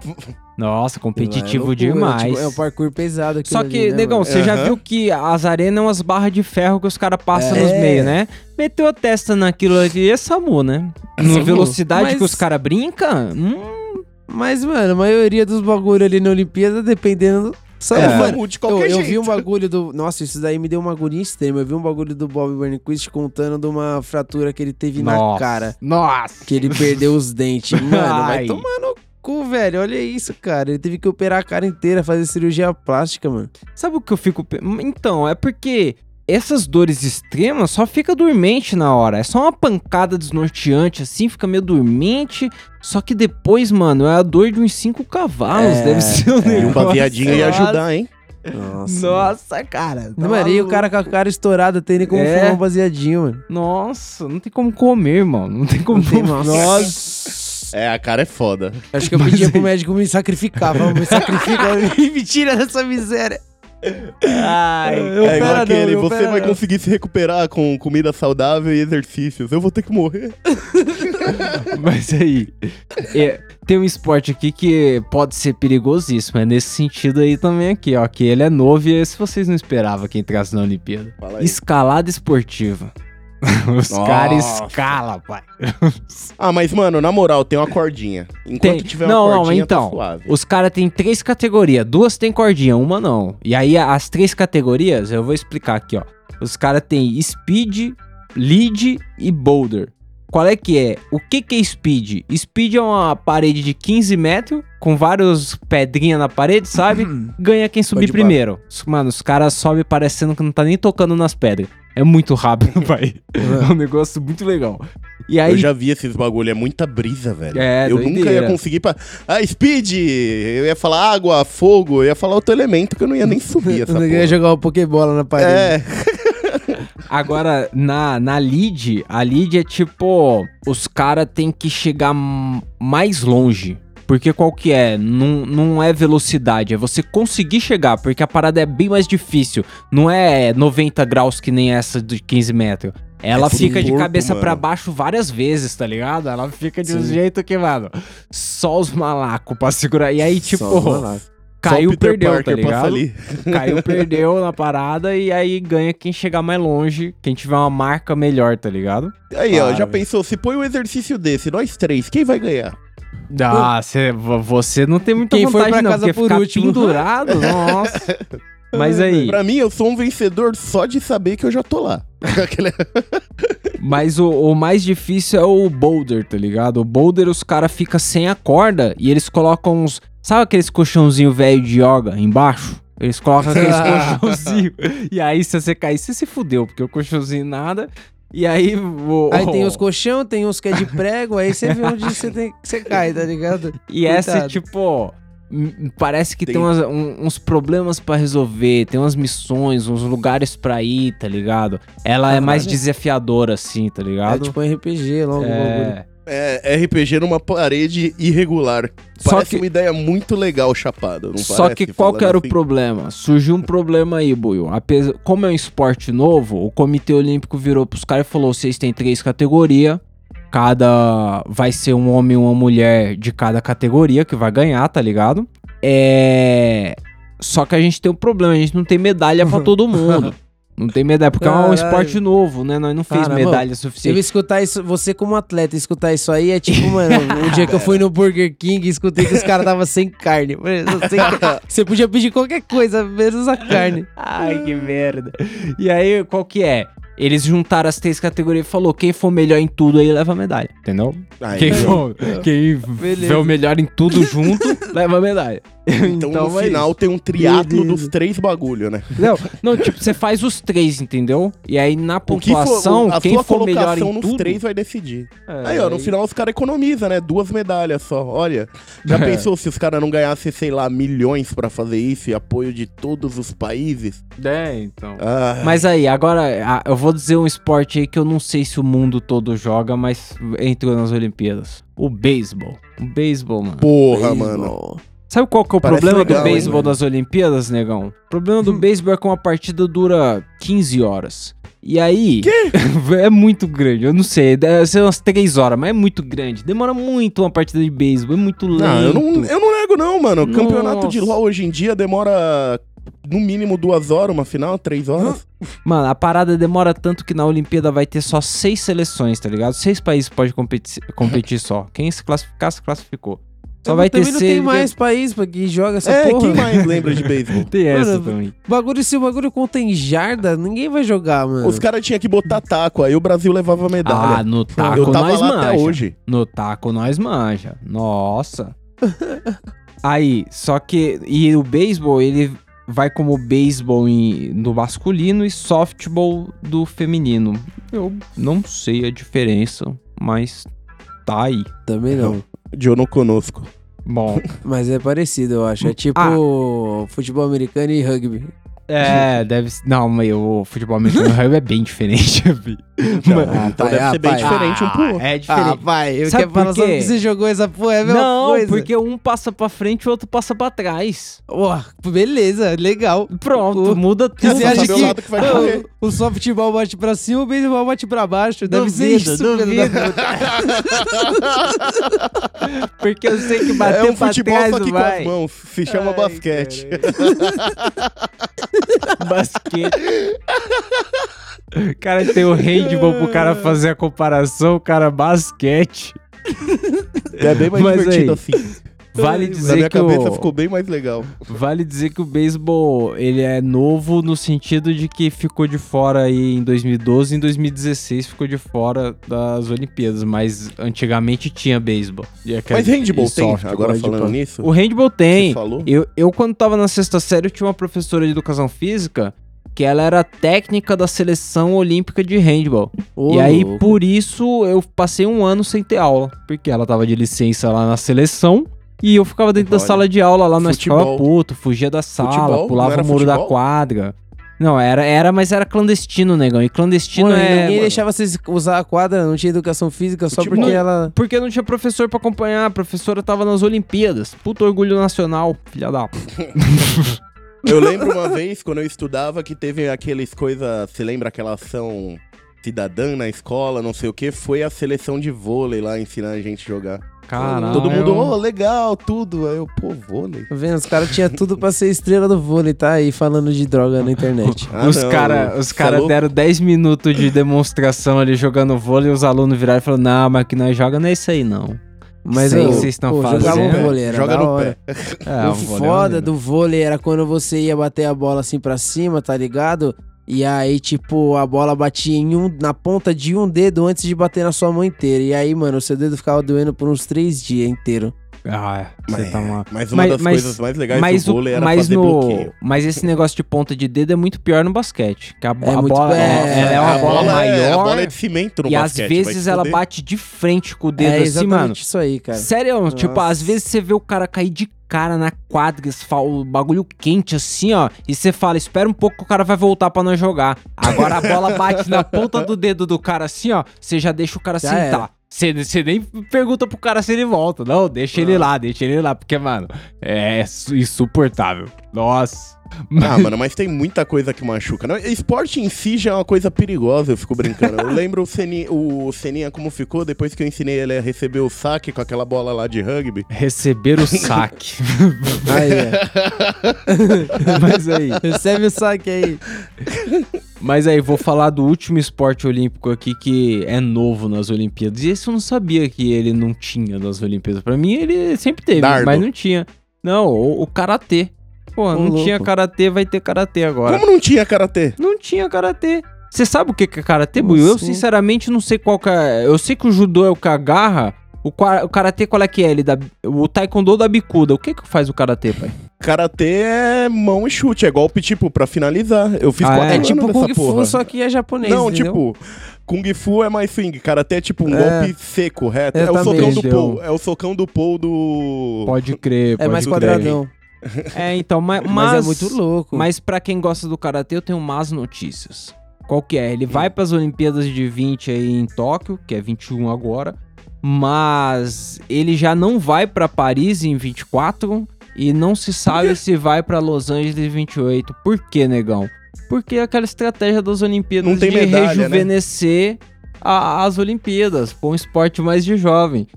Speaker 1: Nossa, competitivo
Speaker 3: É loucura,
Speaker 1: demais.
Speaker 3: tipo, é um parkour pesado
Speaker 1: Só que,
Speaker 3: ali, né,
Speaker 1: negão,
Speaker 3: mano?
Speaker 1: você já
Speaker 2: Aham.
Speaker 1: viu que as arenas é umas barras de ferro que os caras passam
Speaker 3: É.
Speaker 1: nos meios, né? Meteu a testa naquilo ali é SAMU, né?
Speaker 2: É
Speaker 1: Na velocidade
Speaker 3: Mas-
Speaker 1: que os caras brincam, hum,
Speaker 3: Mas, mano, a maioria dos bagulho ali na Olimpíada, dependendo. Só,
Speaker 2: É,
Speaker 3: mano,
Speaker 2: de
Speaker 3: eu,
Speaker 2: qualquer
Speaker 3: eu
Speaker 2: jeito.
Speaker 3: vi um bagulho do. Nossa, isso daí me deu uma agonia extrema. Eu vi um bagulho do Bob Burnquist contando de uma fratura que ele teve na
Speaker 1: nossa,
Speaker 3: cara.
Speaker 1: Nossa.
Speaker 3: Que ele perdeu os dentes. Mano, vai
Speaker 1: Ai.
Speaker 3: Cu, velho. Olha isso, cara. Ele teve que operar a cara inteira, fazer cirurgia plástica, mano.
Speaker 1: Sabe o que eu fico... Então, é porque essas dores extremas só fica dormente na hora. É só uma pancada desnorteante, assim, fica meio dormente. Só que depois, mano, é a dor de uns cinco cavalos.
Speaker 3: É,
Speaker 1: deve ser um
Speaker 3: é.
Speaker 1: Negócio.
Speaker 2: baseadinho ia
Speaker 1: Nossa.
Speaker 2: ajudar, hein?
Speaker 3: Nossa.
Speaker 1: Nossa, cara. tá
Speaker 3: Não, mano, e o cara com a cara estourada tem nem como
Speaker 1: É.
Speaker 3: fumar um baseadinho, mano.
Speaker 1: Nossa, não tem como comer, irmão. Não tem como
Speaker 3: Não tem,
Speaker 1: Nossa.
Speaker 3: nossa.
Speaker 2: É, a cara é foda.
Speaker 3: Acho que eu pedia pro médico me sacrificar. Vamos, me sacrifica, me tira dessa miséria.
Speaker 1: Ai,
Speaker 3: Eu
Speaker 2: é igual
Speaker 3: pera não,
Speaker 2: aquele,
Speaker 3: eu
Speaker 2: você vai
Speaker 3: não.
Speaker 2: conseguir se recuperar com comida saudável e exercícios. Eu vou ter que morrer.
Speaker 1: Mas aí, é, tem um esporte aqui que pode ser perigosíssimo. É nesse sentido aí também aqui, ó. Que ele é novo e esse vocês não esperavam que entrasse na Olimpíada. Escalada esportiva. Os
Speaker 2: Nossa.
Speaker 1: caras escalam, pai.
Speaker 2: Ah, mas, mano, na moral, tem uma cordinha. Enquanto
Speaker 1: Tem.
Speaker 2: tiver
Speaker 1: Não,
Speaker 2: uma
Speaker 1: não,
Speaker 2: cordinha,
Speaker 1: então.
Speaker 2: tá suave.
Speaker 1: Os caras têm três categorias. Duas tem cordinha, uma não. E aí, as três categorias, eu vou explicar aqui, ó. Os caras têm speed, lead e boulder. qual é que é? O que que é speed? Speed é uma parede de 15 metros, com vários pedrinhas na parede, sabe? Ganha quem subir primeiro. Mano, os caras sobem parecendo que não tá nem tocando nas pedras. É muito rápido, pai. É um negócio muito legal. E aí,
Speaker 2: Eu já vi esses bagulho, é muita brisa, velho.
Speaker 1: É,
Speaker 2: eu nunca
Speaker 1: doideira.
Speaker 2: ia conseguir pra. Ah, speed! Eu ia falar água, fogo, eu ia falar outro elemento que eu não ia nem subir essa
Speaker 3: Eu não ia
Speaker 2: porra.
Speaker 3: jogar uma Pokébola na parede.
Speaker 2: É,
Speaker 1: Agora, na, na lead, a lead é tipo, os caras têm que chegar mais longe. Porque qual que é? Não, não é velocidade, é você conseguir chegar, porque a parada é bem mais difícil. Não é 90 graus que nem essa de 15 metros. Ela
Speaker 2: É
Speaker 1: fica de cabeça pra
Speaker 2: mano.
Speaker 1: baixo várias vezes, tá ligado? Ela fica de um
Speaker 3: Sim.
Speaker 1: jeito que, mano, só os malacos pra segurar. E aí, tipo, caiu, perdeu, tá ligado? Caiu, perdeu na parada e aí ganha quem chegar mais longe, quem tiver uma marca melhor, tá ligado?
Speaker 2: Aí, ó,
Speaker 1: Para,
Speaker 2: já pensou, se põe um exercício desse, nós três, quem vai ganhar?
Speaker 1: Ah, cê- vo- você não tem muita
Speaker 3: Quem foi
Speaker 1: vontade
Speaker 3: pra
Speaker 1: não,
Speaker 3: casa
Speaker 1: porque
Speaker 3: por
Speaker 1: ficar
Speaker 3: último.
Speaker 1: pendurado, nossa. Mas aí,
Speaker 2: Pra mim, eu sou um vencedor só de saber que eu já tô lá.
Speaker 1: Mas o, o mais difícil é o boulder, tá ligado? O boulder os caras ficam sem a corda e eles colocam uns... Sabe aqueles colchãozinho velho de yoga embaixo? Eles colocam aqueles colchãozinho. E aí, se você cair, você se fudeu, porque o colchãozinho nada... E aí...
Speaker 3: Aí tem os colchão, tem uns que é de prego, aí você vê onde você, tem, você cai, tá ligado?
Speaker 1: E essa,
Speaker 3: Coitado.
Speaker 1: tipo, m- parece que tem,
Speaker 2: Tem-
Speaker 1: umas- um- uns problemas pra resolver, tem umas missões, uns lugares pra ir, tá ligado? Ela é mais desafiadora, assim, tá
Speaker 3: É
Speaker 1: ligado?
Speaker 3: tipo um RPG logo.
Speaker 1: É,
Speaker 2: É RPG numa parede irregular.
Speaker 1: Só
Speaker 2: Parece
Speaker 1: que-
Speaker 2: uma ideia muito legal, chapado. Não
Speaker 1: Só
Speaker 2: parece,
Speaker 1: que qual que era o
Speaker 2: assim?
Speaker 1: problema? Surgiu um problema aí, Buio. Apesar, como é um esporte novo, o Comitê Olímpico virou pros caras e falou: vocês têm três categorias. Cada. Vai ser um homem e uma mulher de cada categoria que vai ganhar, tá ligado? É. Só que a gente tem um problema, a gente não tem medalha pra todo mundo. Não tem medalha, porque é um
Speaker 3: Caralho.
Speaker 1: esporte novo, né? Nós não fez medalha
Speaker 3: Eu
Speaker 1: suficiente.
Speaker 3: escutar isso, você como atleta, escutar isso aí é tipo, mano, um dia que eu fui no Burger King e escutei que os caras tava sem carne. Mano, sem Você podia pedir qualquer coisa, menos a carne.
Speaker 1: Ai, que merda. E aí, qual que é? Eles juntaram as três categorias e falou: quem for melhor em tudo aí leva a medalha. Entendeu?
Speaker 2: Aí,
Speaker 1: Quem for, quem for o melhor em tudo junto, leva a medalha.
Speaker 2: Então, no
Speaker 1: é
Speaker 2: final
Speaker 1: isso.
Speaker 2: tem um triatlo dos três bagulho, né?
Speaker 1: Não, não, tipo, você faz os três, entendeu? E aí na
Speaker 2: O que for,
Speaker 1: pontuação,
Speaker 2: o- a
Speaker 1: quem for melhor
Speaker 2: colocação
Speaker 1: em
Speaker 2: nos
Speaker 1: tudo.
Speaker 2: três vai decidir.
Speaker 1: É,
Speaker 2: Aí, ó, no final os caras economizam, né? Duas medalhas só. Olha, já
Speaker 1: É.
Speaker 2: pensou se os caras não ganhassem, sei lá, milhões pra fazer isso e apoio de todos os países?
Speaker 1: É, então.
Speaker 2: Ah,
Speaker 1: Mas aí, agora, a- eu vou dizer um esporte aí que eu não sei se o mundo todo joga, mas entrou nas Olimpíadas. O beisebol. O beisebol, mano.
Speaker 2: porra, mano.
Speaker 1: Sabe qual que é o
Speaker 2: Parece
Speaker 1: problema
Speaker 2: legal,
Speaker 1: do beisebol das Olimpíadas, negão? O problema do beisebol é que uma partida dura 15 horas. E aí, é muito grande. Eu não sei, deve ser umas 3 horas, mas é muito grande. Demora muito uma partida de beisebol, é muito lento.
Speaker 2: Não, eu não, eu não nego, não, mano. O campeonato de. LOL hoje em dia demora no mínimo duas horas, uma final, três horas.
Speaker 1: Mano, a parada demora tanto que na Olimpíada vai ter só seis seleções, tá ligado? Seis países podem competir, competir só. Quem se classificar, se classificou. Só vai ter
Speaker 3: Também não
Speaker 1: seis.
Speaker 3: tem mais país pra que joga essa
Speaker 2: é,
Speaker 3: porra.
Speaker 2: quem mais lembra de beisebol?
Speaker 1: Tem essa
Speaker 3: Mano,
Speaker 1: também.
Speaker 3: Bagulho, se o bagulho conta em jarda, ninguém vai jogar, mano.
Speaker 2: Os caras tinham que botar taco, aí o Brasil levava
Speaker 1: Ah,
Speaker 2: medalha.
Speaker 1: no taco
Speaker 2: eu tava
Speaker 1: nós
Speaker 2: lá
Speaker 1: manja.
Speaker 2: até hoje.
Speaker 1: No taco nós manja. Nossa. Aí, só que. E o beisebol, ele vai como beisebol no masculino e softball do feminino. Eu não sei a diferença, mas tá aí.
Speaker 3: Também não.
Speaker 2: Jono conosco.
Speaker 1: Bom.
Speaker 3: Mas é parecido, eu acho. É tipo
Speaker 1: Ah.
Speaker 3: futebol americano e rugby.
Speaker 1: É, deve ser. Não, mas o futebol americano é bem diferente.
Speaker 2: Então,
Speaker 1: Mas-
Speaker 2: então
Speaker 3: pai,
Speaker 2: deve
Speaker 3: ah,
Speaker 2: ser bem
Speaker 3: pai.
Speaker 2: diferente um pro outro.
Speaker 1: É
Speaker 3: Ah,
Speaker 1: diferente.
Speaker 3: vai. Eu
Speaker 1: Sabe
Speaker 3: quero falar
Speaker 1: por
Speaker 3: só
Speaker 1: quê?
Speaker 3: que você jogou essa porra, é a mesma
Speaker 1: não,
Speaker 3: coisa.
Speaker 1: porque um passa pra frente e o outro passa pra trás.
Speaker 3: Ué, beleza, legal.
Speaker 1: Pronto,
Speaker 3: O-
Speaker 1: muda tudo.
Speaker 2: Você
Speaker 3: acha que
Speaker 2: lado que vai correr.
Speaker 3: o softball bate pra cima, o beisebol bate pra baixo? Deve ser
Speaker 1: Duvido,
Speaker 3: isso, filho
Speaker 1: duvido.
Speaker 3: puta.
Speaker 1: Porque eu sei que bater
Speaker 2: É um
Speaker 1: pra
Speaker 2: futebol
Speaker 1: trás
Speaker 2: só que com
Speaker 1: vai.
Speaker 2: as mãos. Se chama
Speaker 3: Ai,
Speaker 2: basquete.
Speaker 1: Basquete. O cara tem o handball pro cara fazer a comparação, o cara basquete.
Speaker 2: É bem mais
Speaker 1: Mas
Speaker 2: divertido
Speaker 1: aí,
Speaker 2: assim.
Speaker 1: Vale
Speaker 2: Na
Speaker 1: dizer
Speaker 2: minha
Speaker 1: que
Speaker 2: cabeça
Speaker 1: o...
Speaker 2: ficou bem mais legal.
Speaker 1: Vale dizer que o beisebol, ele é novo no sentido de que ficou de fora aí em 2012 e em 2016 ficou de fora das Olimpíadas, mas antigamente tinha beisebol. E aquele-
Speaker 2: Mas handball
Speaker 1: e
Speaker 2: tem,
Speaker 1: softball,
Speaker 2: agora
Speaker 1: handball.
Speaker 2: falando nisso.
Speaker 1: O handball tem.
Speaker 2: Você falou?
Speaker 1: Eu, eu, quando tava na sexta série, eu tinha uma professora de educação física que ela era técnica da seleção olímpica de handball.
Speaker 3: Ô,
Speaker 1: e aí,
Speaker 3: louco.
Speaker 1: por isso, eu passei um ano sem ter aula. Porque ela tava de licença lá na seleção. E eu ficava dentro da
Speaker 2: Olha.
Speaker 1: sala de aula lá na
Speaker 2: Futebol.
Speaker 1: escola puto, fugia da sala,
Speaker 2: Futebol?
Speaker 1: Pulava o muro da
Speaker 2: futebol?
Speaker 1: quadra. Não, era, era, mas era clandestino, negão. E clandestino
Speaker 3: Mano,
Speaker 1: é.
Speaker 3: ninguém deixava vocês usar a quadra, não tinha educação física só
Speaker 2: Futebol.
Speaker 3: porque ela.
Speaker 1: Porque não tinha professor pra acompanhar. A professora tava nas Olimpíadas. Puto orgulho nacional, filha da.
Speaker 2: Eu lembro uma vez, quando eu estudava, que teve aqueles coisas. Você lembra aquela ação cidadã na escola, não sei o que? Foi a seleção de vôlei lá ensinar a gente a jogar.
Speaker 1: Caralho.
Speaker 2: Todo mundo, oh, legal, tudo. Aí eu, pô, vôlei.
Speaker 3: Tá vendo? Os caras tinham tudo pra ser estrela do vôlei, tá aí falando de droga na internet.
Speaker 2: Ah,
Speaker 1: os caras os
Speaker 2: é
Speaker 1: cara deram 10 minutos de demonstração ali jogando vôlei e os alunos viraram e falaram: Não, mas que nós joga não é isso aí, não.
Speaker 3: Mas
Speaker 1: que vocês estão
Speaker 3: pô,
Speaker 1: fazendo.
Speaker 3: jogava um vôlei, era
Speaker 2: Joga no
Speaker 3: hora.
Speaker 2: pé.
Speaker 1: É,
Speaker 3: o
Speaker 1: vôlei
Speaker 3: foda do vôlei era quando você ia bater a bola assim pra cima, tá ligado? E aí, tipo, a bola batia em um, na ponta de um dedo antes de bater na sua mão inteira. E aí, mano, o seu dedo ficava doendo por uns três dias inteiro.
Speaker 1: Ah, você
Speaker 2: Mas,
Speaker 1: tá uma...
Speaker 2: mas uma
Speaker 1: Mas-
Speaker 2: das
Speaker 1: mas-
Speaker 2: coisas mais legais
Speaker 1: Mas,
Speaker 2: do vôlei era
Speaker 1: mas,
Speaker 2: fazer
Speaker 1: no,
Speaker 2: bloqueio.
Speaker 1: mas esse negócio de ponta de dedo é muito pior no basquete. Que a,
Speaker 3: É
Speaker 1: a
Speaker 3: muito-
Speaker 1: bola,
Speaker 3: é,
Speaker 1: é, ela é uma bola,
Speaker 2: é-
Speaker 1: maior
Speaker 2: a bola é de cimento no
Speaker 1: e às
Speaker 2: basquete. vai
Speaker 1: vezes
Speaker 2: se
Speaker 1: ela
Speaker 2: fuder.
Speaker 1: bate de frente com o dedo
Speaker 3: é
Speaker 1: assim,
Speaker 3: exatamente
Speaker 1: mano.
Speaker 3: isso aí, cara.
Speaker 1: Sério, tipo,
Speaker 3: Nossa.
Speaker 1: às vezes você vê o cara cair de cara na quadra, o bagulho quente assim, ó, e você fala, espera um pouco que o cara vai voltar pra nós jogar. Agora a bola bate na ponta do dedo do cara assim, ó, você já deixa o cara
Speaker 3: Já
Speaker 1: sentar. Você você nem pergunta pro cara se ele volta. Não, deixa ele lá, deixa ele lá, porque, mano, é su- insuportável. Nossa.
Speaker 2: Ah, mano, mas tem muita coisa que machuca. Não, esporte em si já é uma coisa perigosa, eu fico brincando. Eu lembro o, Seni, o Seninha como ficou depois que eu ensinei ele a receber o saque com aquela bola lá de rugby.
Speaker 1: Receber o saque.
Speaker 3: Aí, é.
Speaker 1: Mas aí.
Speaker 3: Recebe o saque aí.
Speaker 1: Mas aí, vou falar do último esporte olímpico aqui que é novo nas Olimpíadas. E esse eu não sabia que ele não tinha nas Olimpíadas. Pra mim, ele sempre teve,
Speaker 2: Dardo.
Speaker 1: mas não tinha. Não, o, o karatê. Pô, não
Speaker 3: louco.
Speaker 1: tinha karatê, vai ter karatê agora.
Speaker 2: Como não tinha karatê?
Speaker 1: Não tinha karatê. Você sabe o que que é karatê, Buiu? Eu
Speaker 3: assim?
Speaker 1: sinceramente não sei qual que é. Eu sei que o judô é o que agarra. O, o karatê qual é que é? Ele dá, o taekwondo da bicuda. O que que faz o karatê, pai?
Speaker 2: Karatê é mão e chute, é golpe, tipo, pra finalizar. Eu fiz
Speaker 1: Ah,
Speaker 2: quatro
Speaker 1: é?
Speaker 3: É tipo Kung
Speaker 2: porra.
Speaker 3: Fu, só que é japonês,
Speaker 2: Não,
Speaker 3: entendeu?
Speaker 2: tipo, Kung Fu é mais swing, Karatê é tipo um
Speaker 3: É.
Speaker 2: golpe seco, reto.
Speaker 3: Eu
Speaker 2: é o socão do. Paul. É o socão do Paul do.
Speaker 1: Pode crer,
Speaker 3: É
Speaker 1: pode
Speaker 3: mais
Speaker 1: crer.
Speaker 3: quadradão.
Speaker 1: É, então, mas,
Speaker 3: Mas, é muito louco.
Speaker 1: Mas pra quem gosta do karatê, eu tenho más notícias. Qual que é? Ele vai pras Olimpíadas de 20 aí em Tóquio, que é 21 agora, mas ele já não vai pra Paris em 24 e não se sabe se vai pra Los Angeles em 28. Por quê, negão? Porque é aquela estratégia das Olimpíadas
Speaker 2: Não tem
Speaker 1: de
Speaker 2: medalha, né?
Speaker 1: rejuvenescer a- as Olimpíadas, pra um esporte mais de jovem.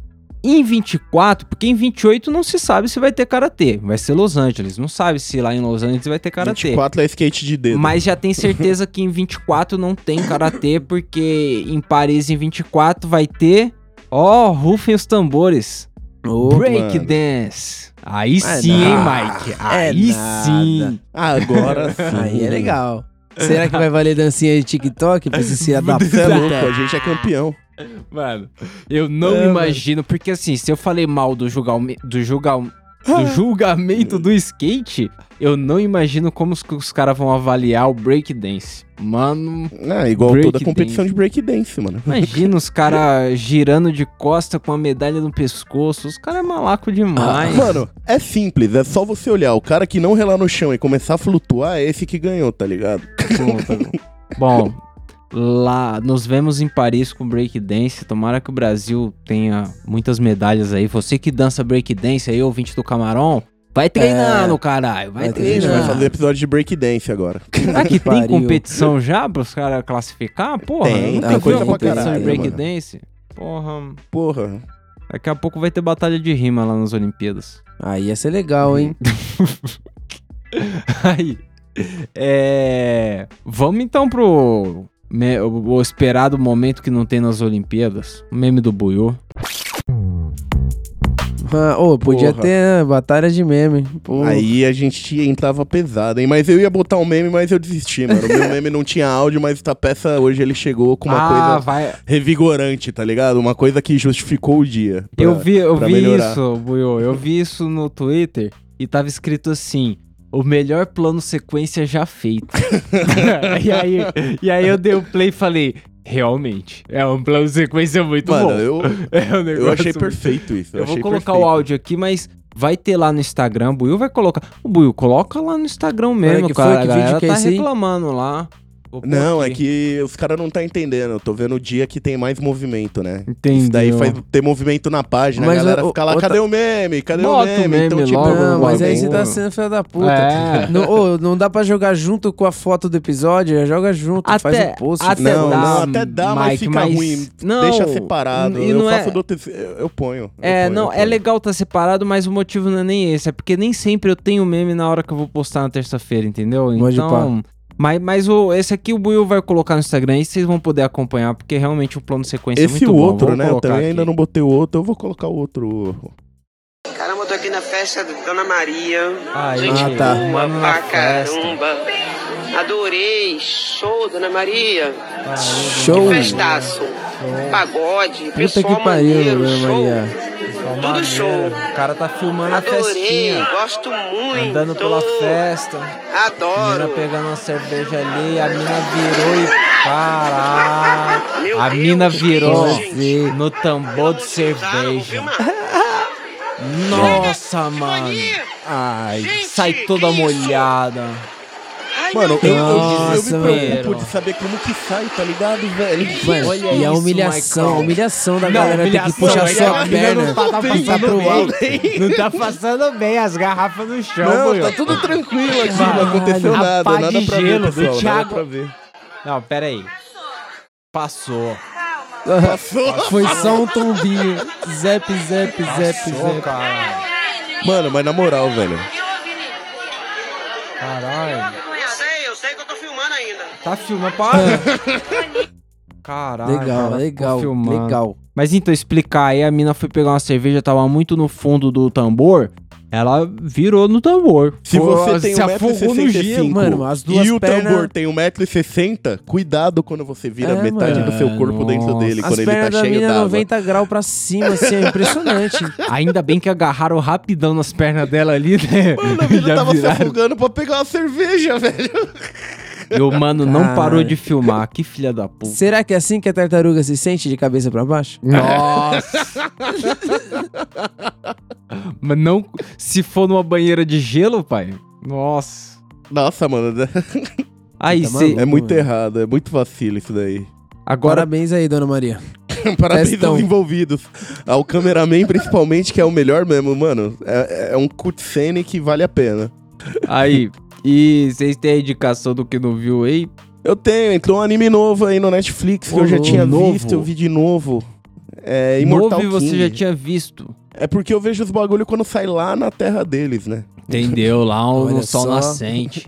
Speaker 1: Em 24, porque em 28 não se sabe se vai ter karatê. Vai ser Los Angeles. Não sabe se lá em Los Angeles vai ter karatê.
Speaker 2: 24 é skate de dedo.
Speaker 1: Mas já tem certeza que em 24 não tem karatê, porque em Paris em 24 vai ter. Ó, rufem os tambores.
Speaker 3: Ô,
Speaker 1: Break
Speaker 2: mano.
Speaker 1: dance. Aí
Speaker 3: É
Speaker 1: sim, hein. Mike?
Speaker 3: É
Speaker 1: Aí
Speaker 3: nada.
Speaker 1: sim.
Speaker 2: Agora sim.
Speaker 3: Aí é legal. Será que vai valer dancinha de TikTok pra esse filho da
Speaker 2: Você é louco,
Speaker 3: puta?
Speaker 2: a gente é campeão.
Speaker 1: Mano, eu não
Speaker 3: É,
Speaker 1: imagino, porque assim, se eu falei mal do, julgalme, do, julgal, do julgamento do skate, eu não imagino como os, os caras vão avaliar o breakdance. Mano,
Speaker 2: Ah, igual
Speaker 1: Break
Speaker 2: toda competição
Speaker 1: dance.
Speaker 2: de breakdance, mano.
Speaker 1: imagina os caras girando de costa com a medalha no pescoço. Os caras é malaco demais.
Speaker 2: Mano, é simples, é só você olhar. O cara que não relar no chão e começar a flutuar é esse que ganhou, tá ligado?
Speaker 1: Bom, lá nos vemos em Paris com breakdance. Tomara que o Brasil tenha muitas medalhas aí. Você que dança breakdance aí, ouvinte do Camarão, vai treinando, caralho. Vai,
Speaker 3: Vai
Speaker 2: A gente vai
Speaker 1: treinando.
Speaker 2: fazer episódio de breakdance agora.
Speaker 1: Será que tem competição já pros caras classificar? Porra,
Speaker 2: Tem,
Speaker 1: nunca
Speaker 3: tem coisa
Speaker 1: competição
Speaker 2: caralho,
Speaker 1: de breakdance. Porra,
Speaker 2: Porra.
Speaker 1: daqui a pouco vai ter batalha de rima lá nas Olimpíadas.
Speaker 3: Aí ia ser legal, hein?
Speaker 1: Aí, é... Vamos então pro me- o o esperado momento que não tem nas Olimpíadas. O meme do Buiú.
Speaker 3: Ah, ô, podia
Speaker 2: Porra.
Speaker 3: ter né, batalha de meme. Pô.
Speaker 2: Aí a gente entrava pesado, hein? Mas eu ia botar um meme, mas eu desisti, mano. O meu meme não tinha áudio, mas essa peça hoje ele chegou com uma
Speaker 1: ah,
Speaker 2: coisa
Speaker 1: vai.
Speaker 2: revigorante, tá ligado? Uma coisa que justificou o dia. pra-
Speaker 1: eu vi, eu vi
Speaker 2: melhorar.
Speaker 1: isso, Buiô. Eu vi isso no Twitter e tava escrito assim: o melhor plano sequência já feito. e, aí, e aí eu dei o play e falei. Realmente, é um plano sequência muito
Speaker 2: Mano,
Speaker 1: bom.
Speaker 2: eu,
Speaker 1: É um
Speaker 2: eu achei
Speaker 1: muito-
Speaker 2: perfeito isso.
Speaker 1: Eu vou
Speaker 2: achei
Speaker 1: colocar
Speaker 2: perfeito.
Speaker 1: o áudio aqui, mas vai ter lá no Instagram. O Buiu vai colocar. O Buiu, coloca lá no Instagram mesmo,
Speaker 3: que foi?
Speaker 1: cara.
Speaker 3: Que
Speaker 1: a
Speaker 3: vídeo
Speaker 1: galera
Speaker 3: que é
Speaker 1: tá reclamando lá.
Speaker 2: Não, é que os caras não tá entendendo. Eu tô vendo o dia que tem mais movimento, né?
Speaker 1: Entendeu.
Speaker 2: Isso daí faz ter movimento na página.
Speaker 3: Mas
Speaker 2: a galera
Speaker 3: o-
Speaker 2: fica lá,
Speaker 3: outra-
Speaker 2: cadê o meme? Cadê
Speaker 1: Bota
Speaker 2: o
Speaker 1: o
Speaker 2: meme?
Speaker 1: meme
Speaker 2: então, tipo,
Speaker 1: logo,
Speaker 3: Não, mas aí você tá sendo filho da puta.
Speaker 1: É.
Speaker 3: Não, ô, não dá pra jogar junto com a foto do episódio, joga junto, faz um post.
Speaker 1: até
Speaker 2: Não,
Speaker 1: dá,
Speaker 2: não, até dá, mas
Speaker 1: Mike,
Speaker 2: fica
Speaker 1: mas-
Speaker 2: ruim.
Speaker 1: Não,
Speaker 2: Deixa separado.
Speaker 1: e
Speaker 2: eu
Speaker 1: não
Speaker 2: faço
Speaker 1: é-
Speaker 2: do outro. Eu, eu ponho. eu
Speaker 1: É,
Speaker 2: ponho,
Speaker 1: não,
Speaker 2: eu
Speaker 1: é
Speaker 2: ponho.
Speaker 1: legal tá separado, mas o motivo não é nem esse. É porque nem sempre eu tenho meme na hora que eu vou postar na terça-feira, entendeu? Então. Mas, mas o, esse aqui o Buiu vai colocar no Instagram e vocês vão poder acompanhar, porque realmente o plano sequência é
Speaker 2: Esse
Speaker 1: muito
Speaker 2: e o
Speaker 1: bom.
Speaker 2: outro,
Speaker 1: Vou
Speaker 2: né? Eu
Speaker 1: colocar
Speaker 2: também ainda não botei o outro, eu vou colocar o outro.
Speaker 4: Caramba, eu tô aqui na festa da Dona Maria.
Speaker 1: Ai,
Speaker 4: Gente
Speaker 3: ah, tá.
Speaker 1: Mano
Speaker 4: pra caramba. Adorei. Show, Dona Maria.
Speaker 3: Show!
Speaker 4: Festaço. Pagode.
Speaker 3: Puta
Speaker 4: pessoal
Speaker 3: que pariu,
Speaker 4: maneiro,
Speaker 3: Dona
Speaker 4: show.
Speaker 3: Maria.
Speaker 4: Tudo show.
Speaker 1: O cara tá filmando a
Speaker 4: Adorei.
Speaker 1: festinha.
Speaker 4: Gosto muito.
Speaker 1: Andando pela festa. A
Speaker 4: Adoro.
Speaker 1: mina pegando uma cerveja ali, a mina virou e. Caralho!
Speaker 4: Meu
Speaker 1: A
Speaker 4: Deus,
Speaker 1: mina virou
Speaker 4: gente.
Speaker 1: no tambor de cerveja. Nossa, mano! Ai,
Speaker 4: Gente,
Speaker 1: sai toda
Speaker 4: que isso?
Speaker 2: Mano, eu, eu, eu
Speaker 4: Deus.
Speaker 2: me
Speaker 1: Nossa,
Speaker 2: preocupo de saber como que sai, tá ligado, velho?
Speaker 3: Mano,
Speaker 1: Olha
Speaker 3: e a
Speaker 1: isso,
Speaker 3: humilhação,
Speaker 1: Maicon.
Speaker 3: a humilhação da
Speaker 1: Não,
Speaker 3: galera ter que
Speaker 1: humilhação,
Speaker 3: puxar sua
Speaker 1: a mina
Speaker 3: perna.
Speaker 1: não tá- tá
Speaker 3: passar
Speaker 1: passando
Speaker 3: pro
Speaker 1: bem.
Speaker 3: alto.
Speaker 1: Não tá passando bem as garrafas no chão,
Speaker 2: Não, tá tudo tranquilo aqui,
Speaker 1: Caralho,
Speaker 2: não aconteceu
Speaker 1: a
Speaker 2: nada, nada
Speaker 1: de
Speaker 2: pra
Speaker 1: gelo
Speaker 2: ver,
Speaker 1: do
Speaker 2: pessoal, nada pra ver.
Speaker 1: Não, pera aí. Passou.
Speaker 3: Foi só um tombinho. Zep, zep, zep,
Speaker 1: Passou,
Speaker 3: zep.
Speaker 1: caralho.
Speaker 2: Mano, mas na moral, velho.
Speaker 1: Caralho.
Speaker 4: Eu sei, eu sei que eu tô filmando ainda.
Speaker 1: Tá filmando, para. Caralho.
Speaker 3: Legal,
Speaker 1: cara,
Speaker 3: legal, legal.
Speaker 1: Mas então, explicar aí, a mina foi pegar uma cerveja, tava muito no fundo do tambor, ela virou no tambor.
Speaker 2: Se
Speaker 1: Foi-
Speaker 2: você tem
Speaker 1: se afogou no gelo.
Speaker 2: 1,65m
Speaker 3: Mano, as duas
Speaker 2: e o
Speaker 3: pernas-
Speaker 2: tambor tem 1,60m, cuidado quando você vira
Speaker 3: É,
Speaker 2: metade
Speaker 1: mano.
Speaker 2: do seu corpo dentro
Speaker 1: Nossa.
Speaker 2: dele,
Speaker 3: As
Speaker 2: quando ele tá
Speaker 3: da
Speaker 2: cheio d'água.
Speaker 3: 90 graus pra cima, assim, é impressionante.
Speaker 1: Ainda bem que agarraram rapidão nas pernas dela ali, né?
Speaker 2: Mano, a mina tava se
Speaker 1: viraram.
Speaker 2: afogando pra pegar uma cerveja, velho.
Speaker 1: E o mano não parou de filmar. Que filha da puta.
Speaker 3: Será que é assim que a tartaruga se sente de cabeça pra baixo?
Speaker 1: Nossa! Mas não. Se for numa banheira de gelo, pai. Nossa.
Speaker 2: Nossa, mano,
Speaker 1: Aí,
Speaker 3: Tá maluco.
Speaker 2: é muito
Speaker 3: mano.
Speaker 2: errado, é muito vacilo isso daí.
Speaker 1: agora
Speaker 3: Parabéns aí, dona Maria.
Speaker 2: Parabéns
Speaker 3: Testão.
Speaker 2: aos envolvidos. Ao cameraman, principalmente, que é o melhor mesmo, mano. É, é um cutscene que vale a pena.
Speaker 1: Aí, e vocês têm a indicação do que não viu aí?
Speaker 2: Eu tenho, entrou um anime novo aí no Netflix que
Speaker 1: Ô,
Speaker 2: eu já tinha
Speaker 1: novo?
Speaker 2: visto, eu vi de novo. É Immortal
Speaker 1: Novo e você
Speaker 2: King.
Speaker 1: já tinha visto.
Speaker 2: É porque eu vejo os bagulho quando sai lá na terra deles, né?
Speaker 1: Entendeu? Lá um- no sol
Speaker 3: só.
Speaker 1: nascente.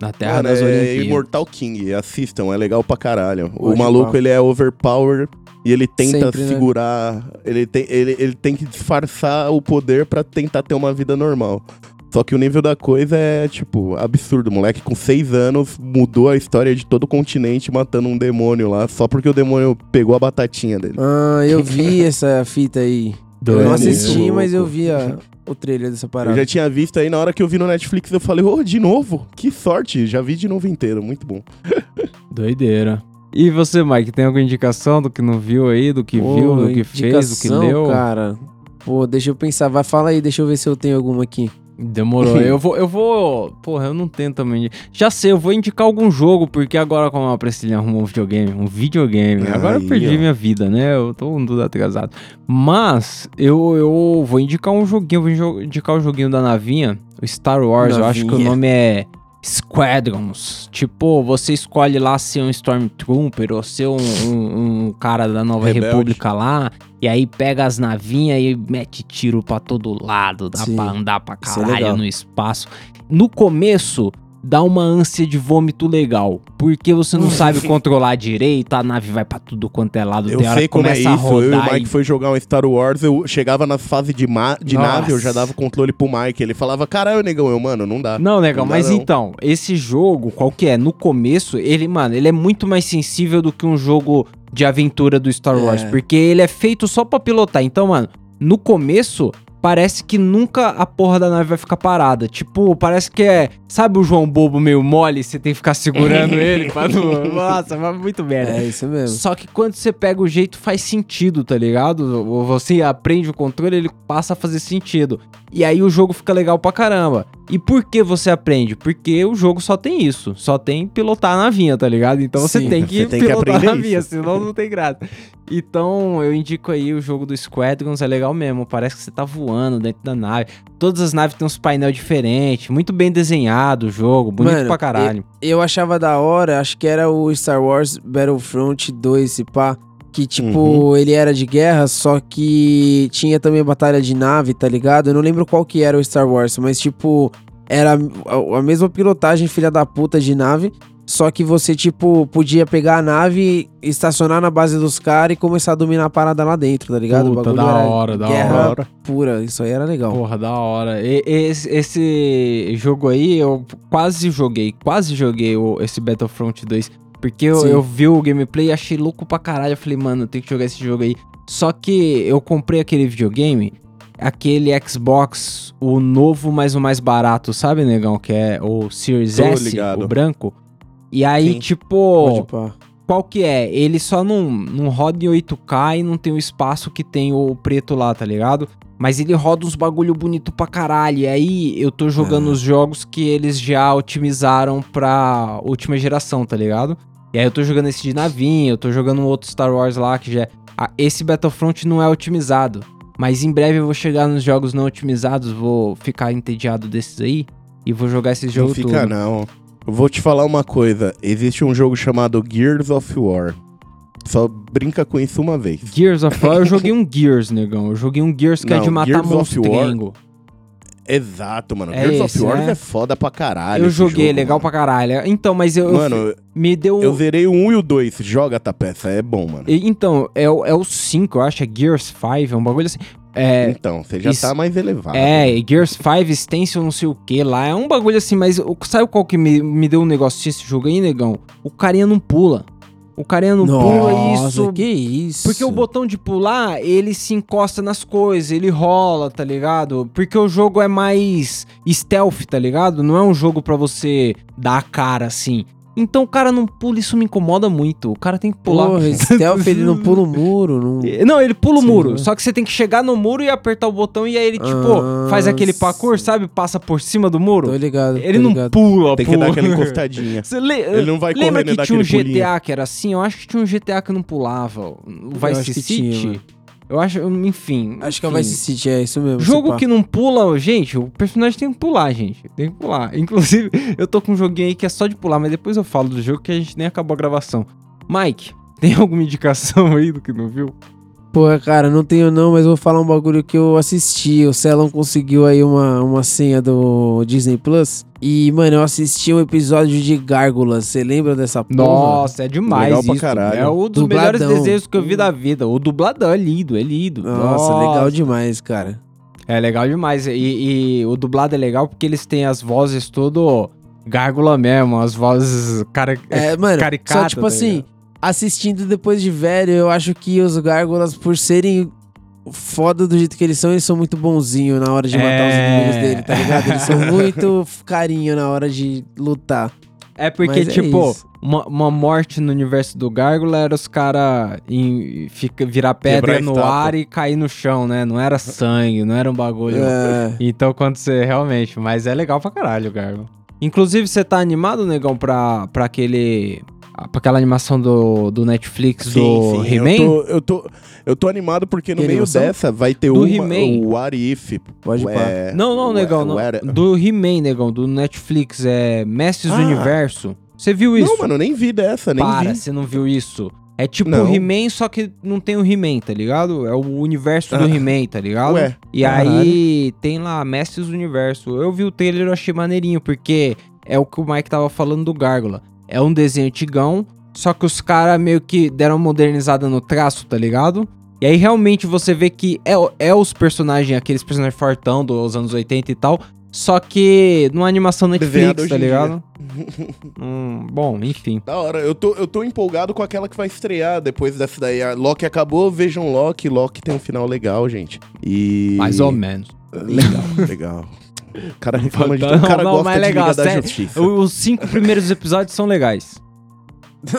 Speaker 1: Na terra
Speaker 2: Mano,
Speaker 1: das
Speaker 2: é
Speaker 1: Olimpíadas.
Speaker 2: Immortal King, assistam, é legal pra caralho. O maluco, ele é overpower e ele tenta
Speaker 3: Sempre, né?
Speaker 2: segurar, ele, tem, ele, ele tem que disfarçar o poder pra tentar ter uma vida normal. Só que o nível da coisa é, tipo, absurdo. O moleque com seis anos mudou a história de todo o continente matando um demônio lá, só porque o demônio pegou a batatinha dele.
Speaker 3: Ah, eu vi essa fita aí. Eu
Speaker 1: Doido.
Speaker 3: não assisti, mas eu vi a- o trailer dessa
Speaker 2: Eu
Speaker 3: parada.
Speaker 2: já tinha visto aí, na hora que eu vi no Netflix, eu falei, ô, de novo? Que sorte, já vi de novo inteiro, muito bom.
Speaker 1: Doideira. E você, Mike, tem alguma indicação do que não viu aí, do que
Speaker 3: Pô,
Speaker 1: viu, do que fez, do que leu?
Speaker 3: cara. Pô, deixa eu pensar. Vai, fala aí, deixa eu ver se eu tenho alguma aqui.
Speaker 1: Demorou. eu vou, eu vou. Porra, eu não tenho também. Já sei, eu vou indicar algum jogo, porque agora, como a Priscilinha arrumou um videogame, um videogame, agora eu
Speaker 2: Aí,
Speaker 1: perdi
Speaker 2: ó.
Speaker 1: minha vida, né? Eu tô um tudo atrasado. Mas eu, eu vou indicar um joguinho, vou indicar o joguinho da navinha, o Star Wars. Eu acho que o
Speaker 3: Navinha.
Speaker 1: nome é Squadrons. Tipo, você escolhe lá ser um Stormtrooper ou ser um, um- um cara da Nova
Speaker 2: Rebelde.
Speaker 1: República lá. E aí pega as navinhas e mete tiro pra todo lado. Dá
Speaker 3: Sim.
Speaker 1: pra andar pra
Speaker 3: é
Speaker 1: caralho
Speaker 3: legal.
Speaker 1: no espaço. No começo dá uma ânsia de vômito legal. Porque você não sabe controlar direito, a nave vai pra tudo quanto é lado,
Speaker 2: Eu
Speaker 1: tem hora
Speaker 2: sei
Speaker 1: que
Speaker 2: como é
Speaker 1: começa
Speaker 2: isso.
Speaker 1: a
Speaker 2: Eu e o. Mike foi jogar um Star Wars, eu chegava na fase de, ma- de
Speaker 1: Nossa.
Speaker 2: nave, eu já dava o controle pro Mike. Ele falava, caralho, negão, eu, mano, não dá.
Speaker 1: Não, legal,
Speaker 2: Não dá,
Speaker 1: mas
Speaker 2: não.
Speaker 1: então, esse jogo, qual que é? No começo, ele, mano, ele é muito mais sensível do que um jogo de aventura do Star Wars,
Speaker 3: É.
Speaker 1: porque ele é feito só pra pilotar. Então, mano, no começo, parece que nunca a porra da nave vai ficar parada. Tipo, parece que é, sabe o João Bobo meio mole, você tem que ficar segurando ele pra não... Nossa, mas muito merda.
Speaker 3: É isso mesmo.
Speaker 1: Só que quando você pega o jeito, faz sentido, tá ligado? Você aprende o controle, ele passa a fazer sentido. E aí o jogo fica legal pra caramba. E por que você aprende? Porque o jogo só tem isso. Só tem pilotar a navinha, tá ligado? Então você
Speaker 3: Sim,
Speaker 1: tem que
Speaker 2: você tem que
Speaker 1: pilotar a
Speaker 2: aprender
Speaker 1: navinha,
Speaker 2: isso.
Speaker 1: senão não tem graça. Então eu indico aí o jogo do Squadrons, é legal mesmo. Parece que você tá voando dentro da nave. Todas as naves têm uns painel diferentes. Muito bem desenhado o jogo, bonito
Speaker 3: Mano,
Speaker 1: pra caralho.
Speaker 3: Eu achava da hora, acho que era o Star Wars Battlefront 2, esse pá. Que, tipo,
Speaker 2: Uhum.
Speaker 3: ele era de guerra, só que tinha também batalha de nave, tá ligado? Eu não lembro qual que era o Star Wars, mas, tipo, era a mesma pilotagem, filha da puta, de nave. Só que você, tipo, podia pegar a nave, estacionar na base dos caras e começar a dominar a parada lá dentro, tá ligado?
Speaker 1: Puta, da hora, da
Speaker 2: hora.
Speaker 3: pura. Isso aí era legal.
Speaker 1: Porra, da hora. E- esse, esse jogo aí, eu quase joguei, quase joguei o- esse Battlefront 2. Porque eu, eu vi o gameplay e achei louco pra caralho. Eu falei, mano, eu tenho que jogar esse jogo aí. Só que eu comprei aquele videogame, aquele Xbox, o novo, mas o mais barato, sabe, negão? Que é o Series
Speaker 2: Tô
Speaker 1: S,
Speaker 2: ligado.
Speaker 1: o branco. E aí,
Speaker 2: Sim.
Speaker 1: tipo, qual que é? Ele só não, não roda em 8K e não tem o espaço que tem o preto lá, tá ligado? Mas ele roda uns bagulho bonito pra caralho. E aí eu tô jogando
Speaker 3: Ah.
Speaker 1: os jogos que eles já otimizaram pra última geração, tá ligado? E aí eu tô jogando esse de navinha, eu tô jogando um outro Star Wars lá que já é... Ah, esse Battlefront não é otimizado. Mas em breve eu vou chegar nos jogos não otimizados, vou ficar entediado desses aí. E vou jogar esses
Speaker 2: Não
Speaker 1: jogos
Speaker 2: fica,
Speaker 1: tudo.
Speaker 2: não. Eu vou te falar uma coisa. Existe um jogo chamado Gears of War. Só brinca com isso uma vez.
Speaker 1: Gears of War, eu joguei um Gears, negão. Eu joguei um Gears que é
Speaker 2: Não,
Speaker 1: de matar
Speaker 2: Gears. Exato, mano.
Speaker 1: É
Speaker 2: Gears
Speaker 1: esse,
Speaker 2: of War
Speaker 1: né?
Speaker 2: é foda pra caralho.
Speaker 1: eu joguei,
Speaker 2: jogo,
Speaker 1: legal
Speaker 2: mano.
Speaker 1: pra caralho. Então, mas eu, eu-
Speaker 2: Mano,
Speaker 1: me deu.
Speaker 2: eu zerei o 1 e o 2. Joga essa peça, é bom, mano.
Speaker 1: E- Então, é, o- é o 5, eu acho, é Gears 5, é um bagulho assim. É,
Speaker 2: Então, você já
Speaker 1: isso-
Speaker 2: tá mais elevado.
Speaker 1: é Gears 5 Stencil não sei o que lá, é um bagulho assim, mas o- sabe qual que me, me deu um negócio esse jogo aí, negão? O carinha não pula. O carinha não pula
Speaker 3: Nossa,
Speaker 1: isso.
Speaker 3: que isso?
Speaker 1: Porque o botão de pular, ele se encosta nas coisas, ele rola, tá ligado? Porque o jogo é mais stealth, tá ligado? Não é um jogo pra você dar a cara assim. Então o cara não pula, isso me incomoda muito. O cara tem que pular.
Speaker 3: Porra, stealth, ele não pula o muro. Não...
Speaker 1: Não, ele pula o
Speaker 3: Sim,
Speaker 1: muro.
Speaker 3: né?
Speaker 1: Só que você tem que chegar no muro e apertar o botão e aí ele, tipo,
Speaker 3: Ah,
Speaker 1: faz aquele parkour, sabe? Passa por cima do muro.
Speaker 3: Tô ligado.
Speaker 1: Ele
Speaker 3: tô
Speaker 1: não
Speaker 3: ligado.
Speaker 1: pula,
Speaker 2: Tem que
Speaker 1: pula.
Speaker 2: dar aquela encostadinha.
Speaker 1: Você le-
Speaker 2: Ele não vai
Speaker 1: Lembra
Speaker 2: correndo
Speaker 1: que tinha um GTA
Speaker 2: pulinho.
Speaker 1: que era assim? Eu acho que tinha um GTA que não pulava. O Vice
Speaker 3: que
Speaker 1: City.
Speaker 3: tinha.
Speaker 1: Eu acho, enfim.
Speaker 3: Acho que é o. Vice City, é isso mesmo.
Speaker 1: Jogo que não pula, gente, o personagem tem que pular, gente. Tem que pular. Inclusive, eu tô com um joguinho aí que é só de pular, mas depois eu falo do jogo que a gente nem acabou a gravação. Mike, tem alguma indicação aí do que não viu?
Speaker 3: Porra, cara, não tenho não, mas vou falar um bagulho que eu assisti. O Celon conseguiu aí uma, uma senha do Disney Plus. E, mano, eu assisti um episódio de Gárgulas. Você lembra dessa porra?
Speaker 1: Nossa, é demais
Speaker 2: Legal pra
Speaker 1: isso.
Speaker 2: caralho.
Speaker 1: É um dos
Speaker 3: Dubladão.
Speaker 1: melhores desenhos que eu vi da vida. O dubladão é lindo, é lindo.
Speaker 3: Nossa, legal demais, cara.
Speaker 1: É legal demais. E, e o dublado é legal porque eles têm as vozes todo gárgula mesmo, as vozes cara,
Speaker 3: É, mano,
Speaker 1: caricata,
Speaker 3: só tipo
Speaker 1: tá
Speaker 3: assim,
Speaker 1: ligado?
Speaker 3: Assistindo depois de velho, eu acho que os Gárgulas, por serem foda do jeito que eles são, eles são muito bonzinhos na hora de matar os
Speaker 1: É.
Speaker 3: inimigos dele, tá ligado? Eles são muito carinho na hora de lutar.
Speaker 1: É porque,
Speaker 3: Mas é
Speaker 1: tipo,
Speaker 3: isso.
Speaker 1: uma, uma morte no universo do Gárgula era os caras virar pedra
Speaker 2: Quebrar
Speaker 1: no
Speaker 2: estátua.
Speaker 1: ar e cair no chão, né? Não era sangue, não era um bagulho.
Speaker 3: É,
Speaker 1: Então, quando você realmente. Mas é legal pra caralho o Gárgula. Inclusive, você tá animado, negão, pra, pra aquele. Pra aquela animação do, do Netflix do He-Man?
Speaker 2: Eu tô, eu, tô, eu tô animado porque no meio dessa vai ter
Speaker 1: Do
Speaker 2: uma, o What If.
Speaker 3: Pode
Speaker 2: é,
Speaker 1: Não, não, negão, não. Do He-Man, negão, do Netflix, é Mestres do
Speaker 2: Ah.
Speaker 1: Universo. Você viu isso?
Speaker 2: Não, mano, nem vi dessa, nem
Speaker 1: Para,
Speaker 2: vi.
Speaker 1: você não viu isso. É tipo
Speaker 2: Não.
Speaker 1: o He-Man, só que não tem o He-Man, tá ligado? É o universo do
Speaker 2: Ah.
Speaker 1: He-Man, tá ligado?
Speaker 2: Ué,
Speaker 1: e aí tem lá Mestres do Universo. Eu vi o trailer e eu achei maneirinho, porque é o que o Mike tava falando do Gárgula. É um desenho antigão, só que os caras meio que deram uma modernizada no traço, tá ligado? E aí realmente você vê que é, é os personagens, aqueles personagens fortão dos anos 80 e tal, só que numa animação Netflix, tá ligado? Hum, bom, enfim.
Speaker 2: Da hora, eu tô, eu tô empolgado com aquela que vai estrear depois dessa daí. A Loki acabou, vejam Loki. Loki tem um final legal, gente. E.
Speaker 1: Mais ou menos.
Speaker 2: Legal, legal. O cara reclama de
Speaker 1: Não,
Speaker 2: tudo, o cara
Speaker 1: não,
Speaker 2: gosta
Speaker 1: mas
Speaker 2: de
Speaker 1: legal,
Speaker 2: Liga da. Justiça.
Speaker 1: Os cinco primeiros episódios são legais.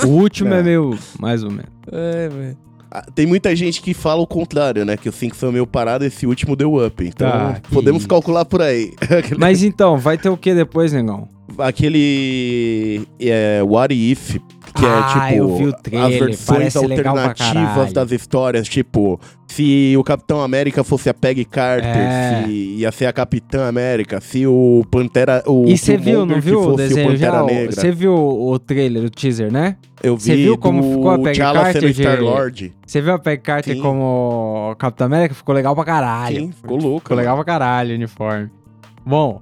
Speaker 1: O último é
Speaker 2: É.
Speaker 1: meio mais ou menos.
Speaker 3: É, velho.
Speaker 2: Ah, Tem muita gente que fala o contrário, né? Que o 5 foi meio parado esse último deu up. Então,
Speaker 1: que
Speaker 2: podemos
Speaker 1: isso.
Speaker 2: calcular por aí.
Speaker 1: Mas então, vai ter o que depois, negão?
Speaker 2: Aquele. É, What If, que
Speaker 1: Ah,
Speaker 2: é tipo.
Speaker 1: eu vi o trailer,
Speaker 2: as versões
Speaker 1: parece legal pra
Speaker 2: alternativas das histórias. Tipo, se o Capitão América fosse a Peggy Carter,
Speaker 1: É.
Speaker 2: se ia ser a Capitã América, se o Pantera. O
Speaker 1: E você viu, não viu o desenho
Speaker 2: Pantera
Speaker 1: já?
Speaker 2: Negra.
Speaker 1: Você viu o trailer, o teaser, né?
Speaker 2: Eu vi
Speaker 1: Você viu como ficou a Peggy
Speaker 2: T'Challa
Speaker 1: Carter
Speaker 2: sendo
Speaker 1: de-
Speaker 2: Star-Lord.
Speaker 1: Você viu a Peggy Carter
Speaker 2: Sim.
Speaker 1: como Capitão América? Ficou legal pra caralho.
Speaker 2: Sim, ficou louco.
Speaker 1: Ficou legal pra caralho o uniforme. Bom,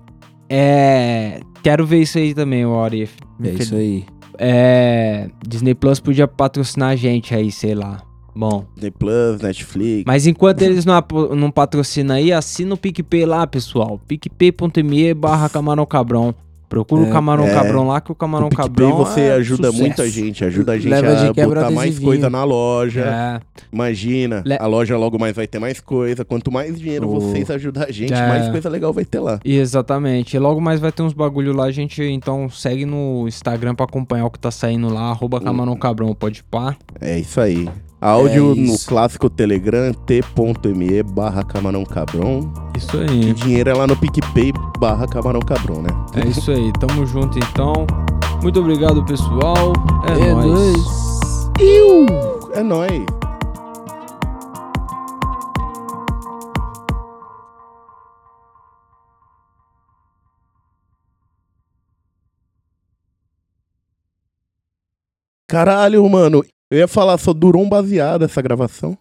Speaker 1: é... Quero ver isso aí também, o What If.
Speaker 3: É isso aí.
Speaker 1: É... Disney Plus podia patrocinar a gente aí, sei lá. Bom,
Speaker 2: Disney Plus, Netflix.
Speaker 1: mas enquanto eles não, não patrocinam aí, assina o PicPay lá, pessoal. picpay.me barra Camarão Cabrão. Procura o
Speaker 3: É,
Speaker 1: Camarão
Speaker 2: é.
Speaker 1: Cabrão lá, que o Camarão
Speaker 2: o PicPay
Speaker 1: Cabrão
Speaker 2: você
Speaker 1: é
Speaker 2: ajuda
Speaker 1: sucesso.
Speaker 2: muita gente, ajuda a gente
Speaker 3: Leva de
Speaker 2: a
Speaker 3: quebra
Speaker 2: botar mais coisa na loja.
Speaker 1: É.
Speaker 2: Imagina,
Speaker 1: Le-
Speaker 2: a loja logo mais vai ter mais coisa. Quanto mais dinheiro
Speaker 1: O-
Speaker 2: vocês ajudar a gente,
Speaker 1: É.
Speaker 2: mais coisa legal vai ter lá.
Speaker 1: Exatamente. E logo mais vai ter uns bagulho lá, a gente então segue no Instagram pra acompanhar o que tá saindo lá, arroba Camarão Cabrão, pode pá.
Speaker 2: É isso aí. Áudio
Speaker 3: É
Speaker 2: no clássico Telegram, t.me barra camarão cabrão.
Speaker 1: Isso
Speaker 2: E
Speaker 1: aí.
Speaker 2: dinheiro é lá no PicPay barra camarão cabrão, né?
Speaker 1: É isso aí. Tamo junto então. Muito obrigado, pessoal. É,
Speaker 3: É
Speaker 1: nóis.
Speaker 3: nóis.
Speaker 2: Iu! É nóis. Caralho, mano. Eu ia falar, só durou um baseado essa gravação.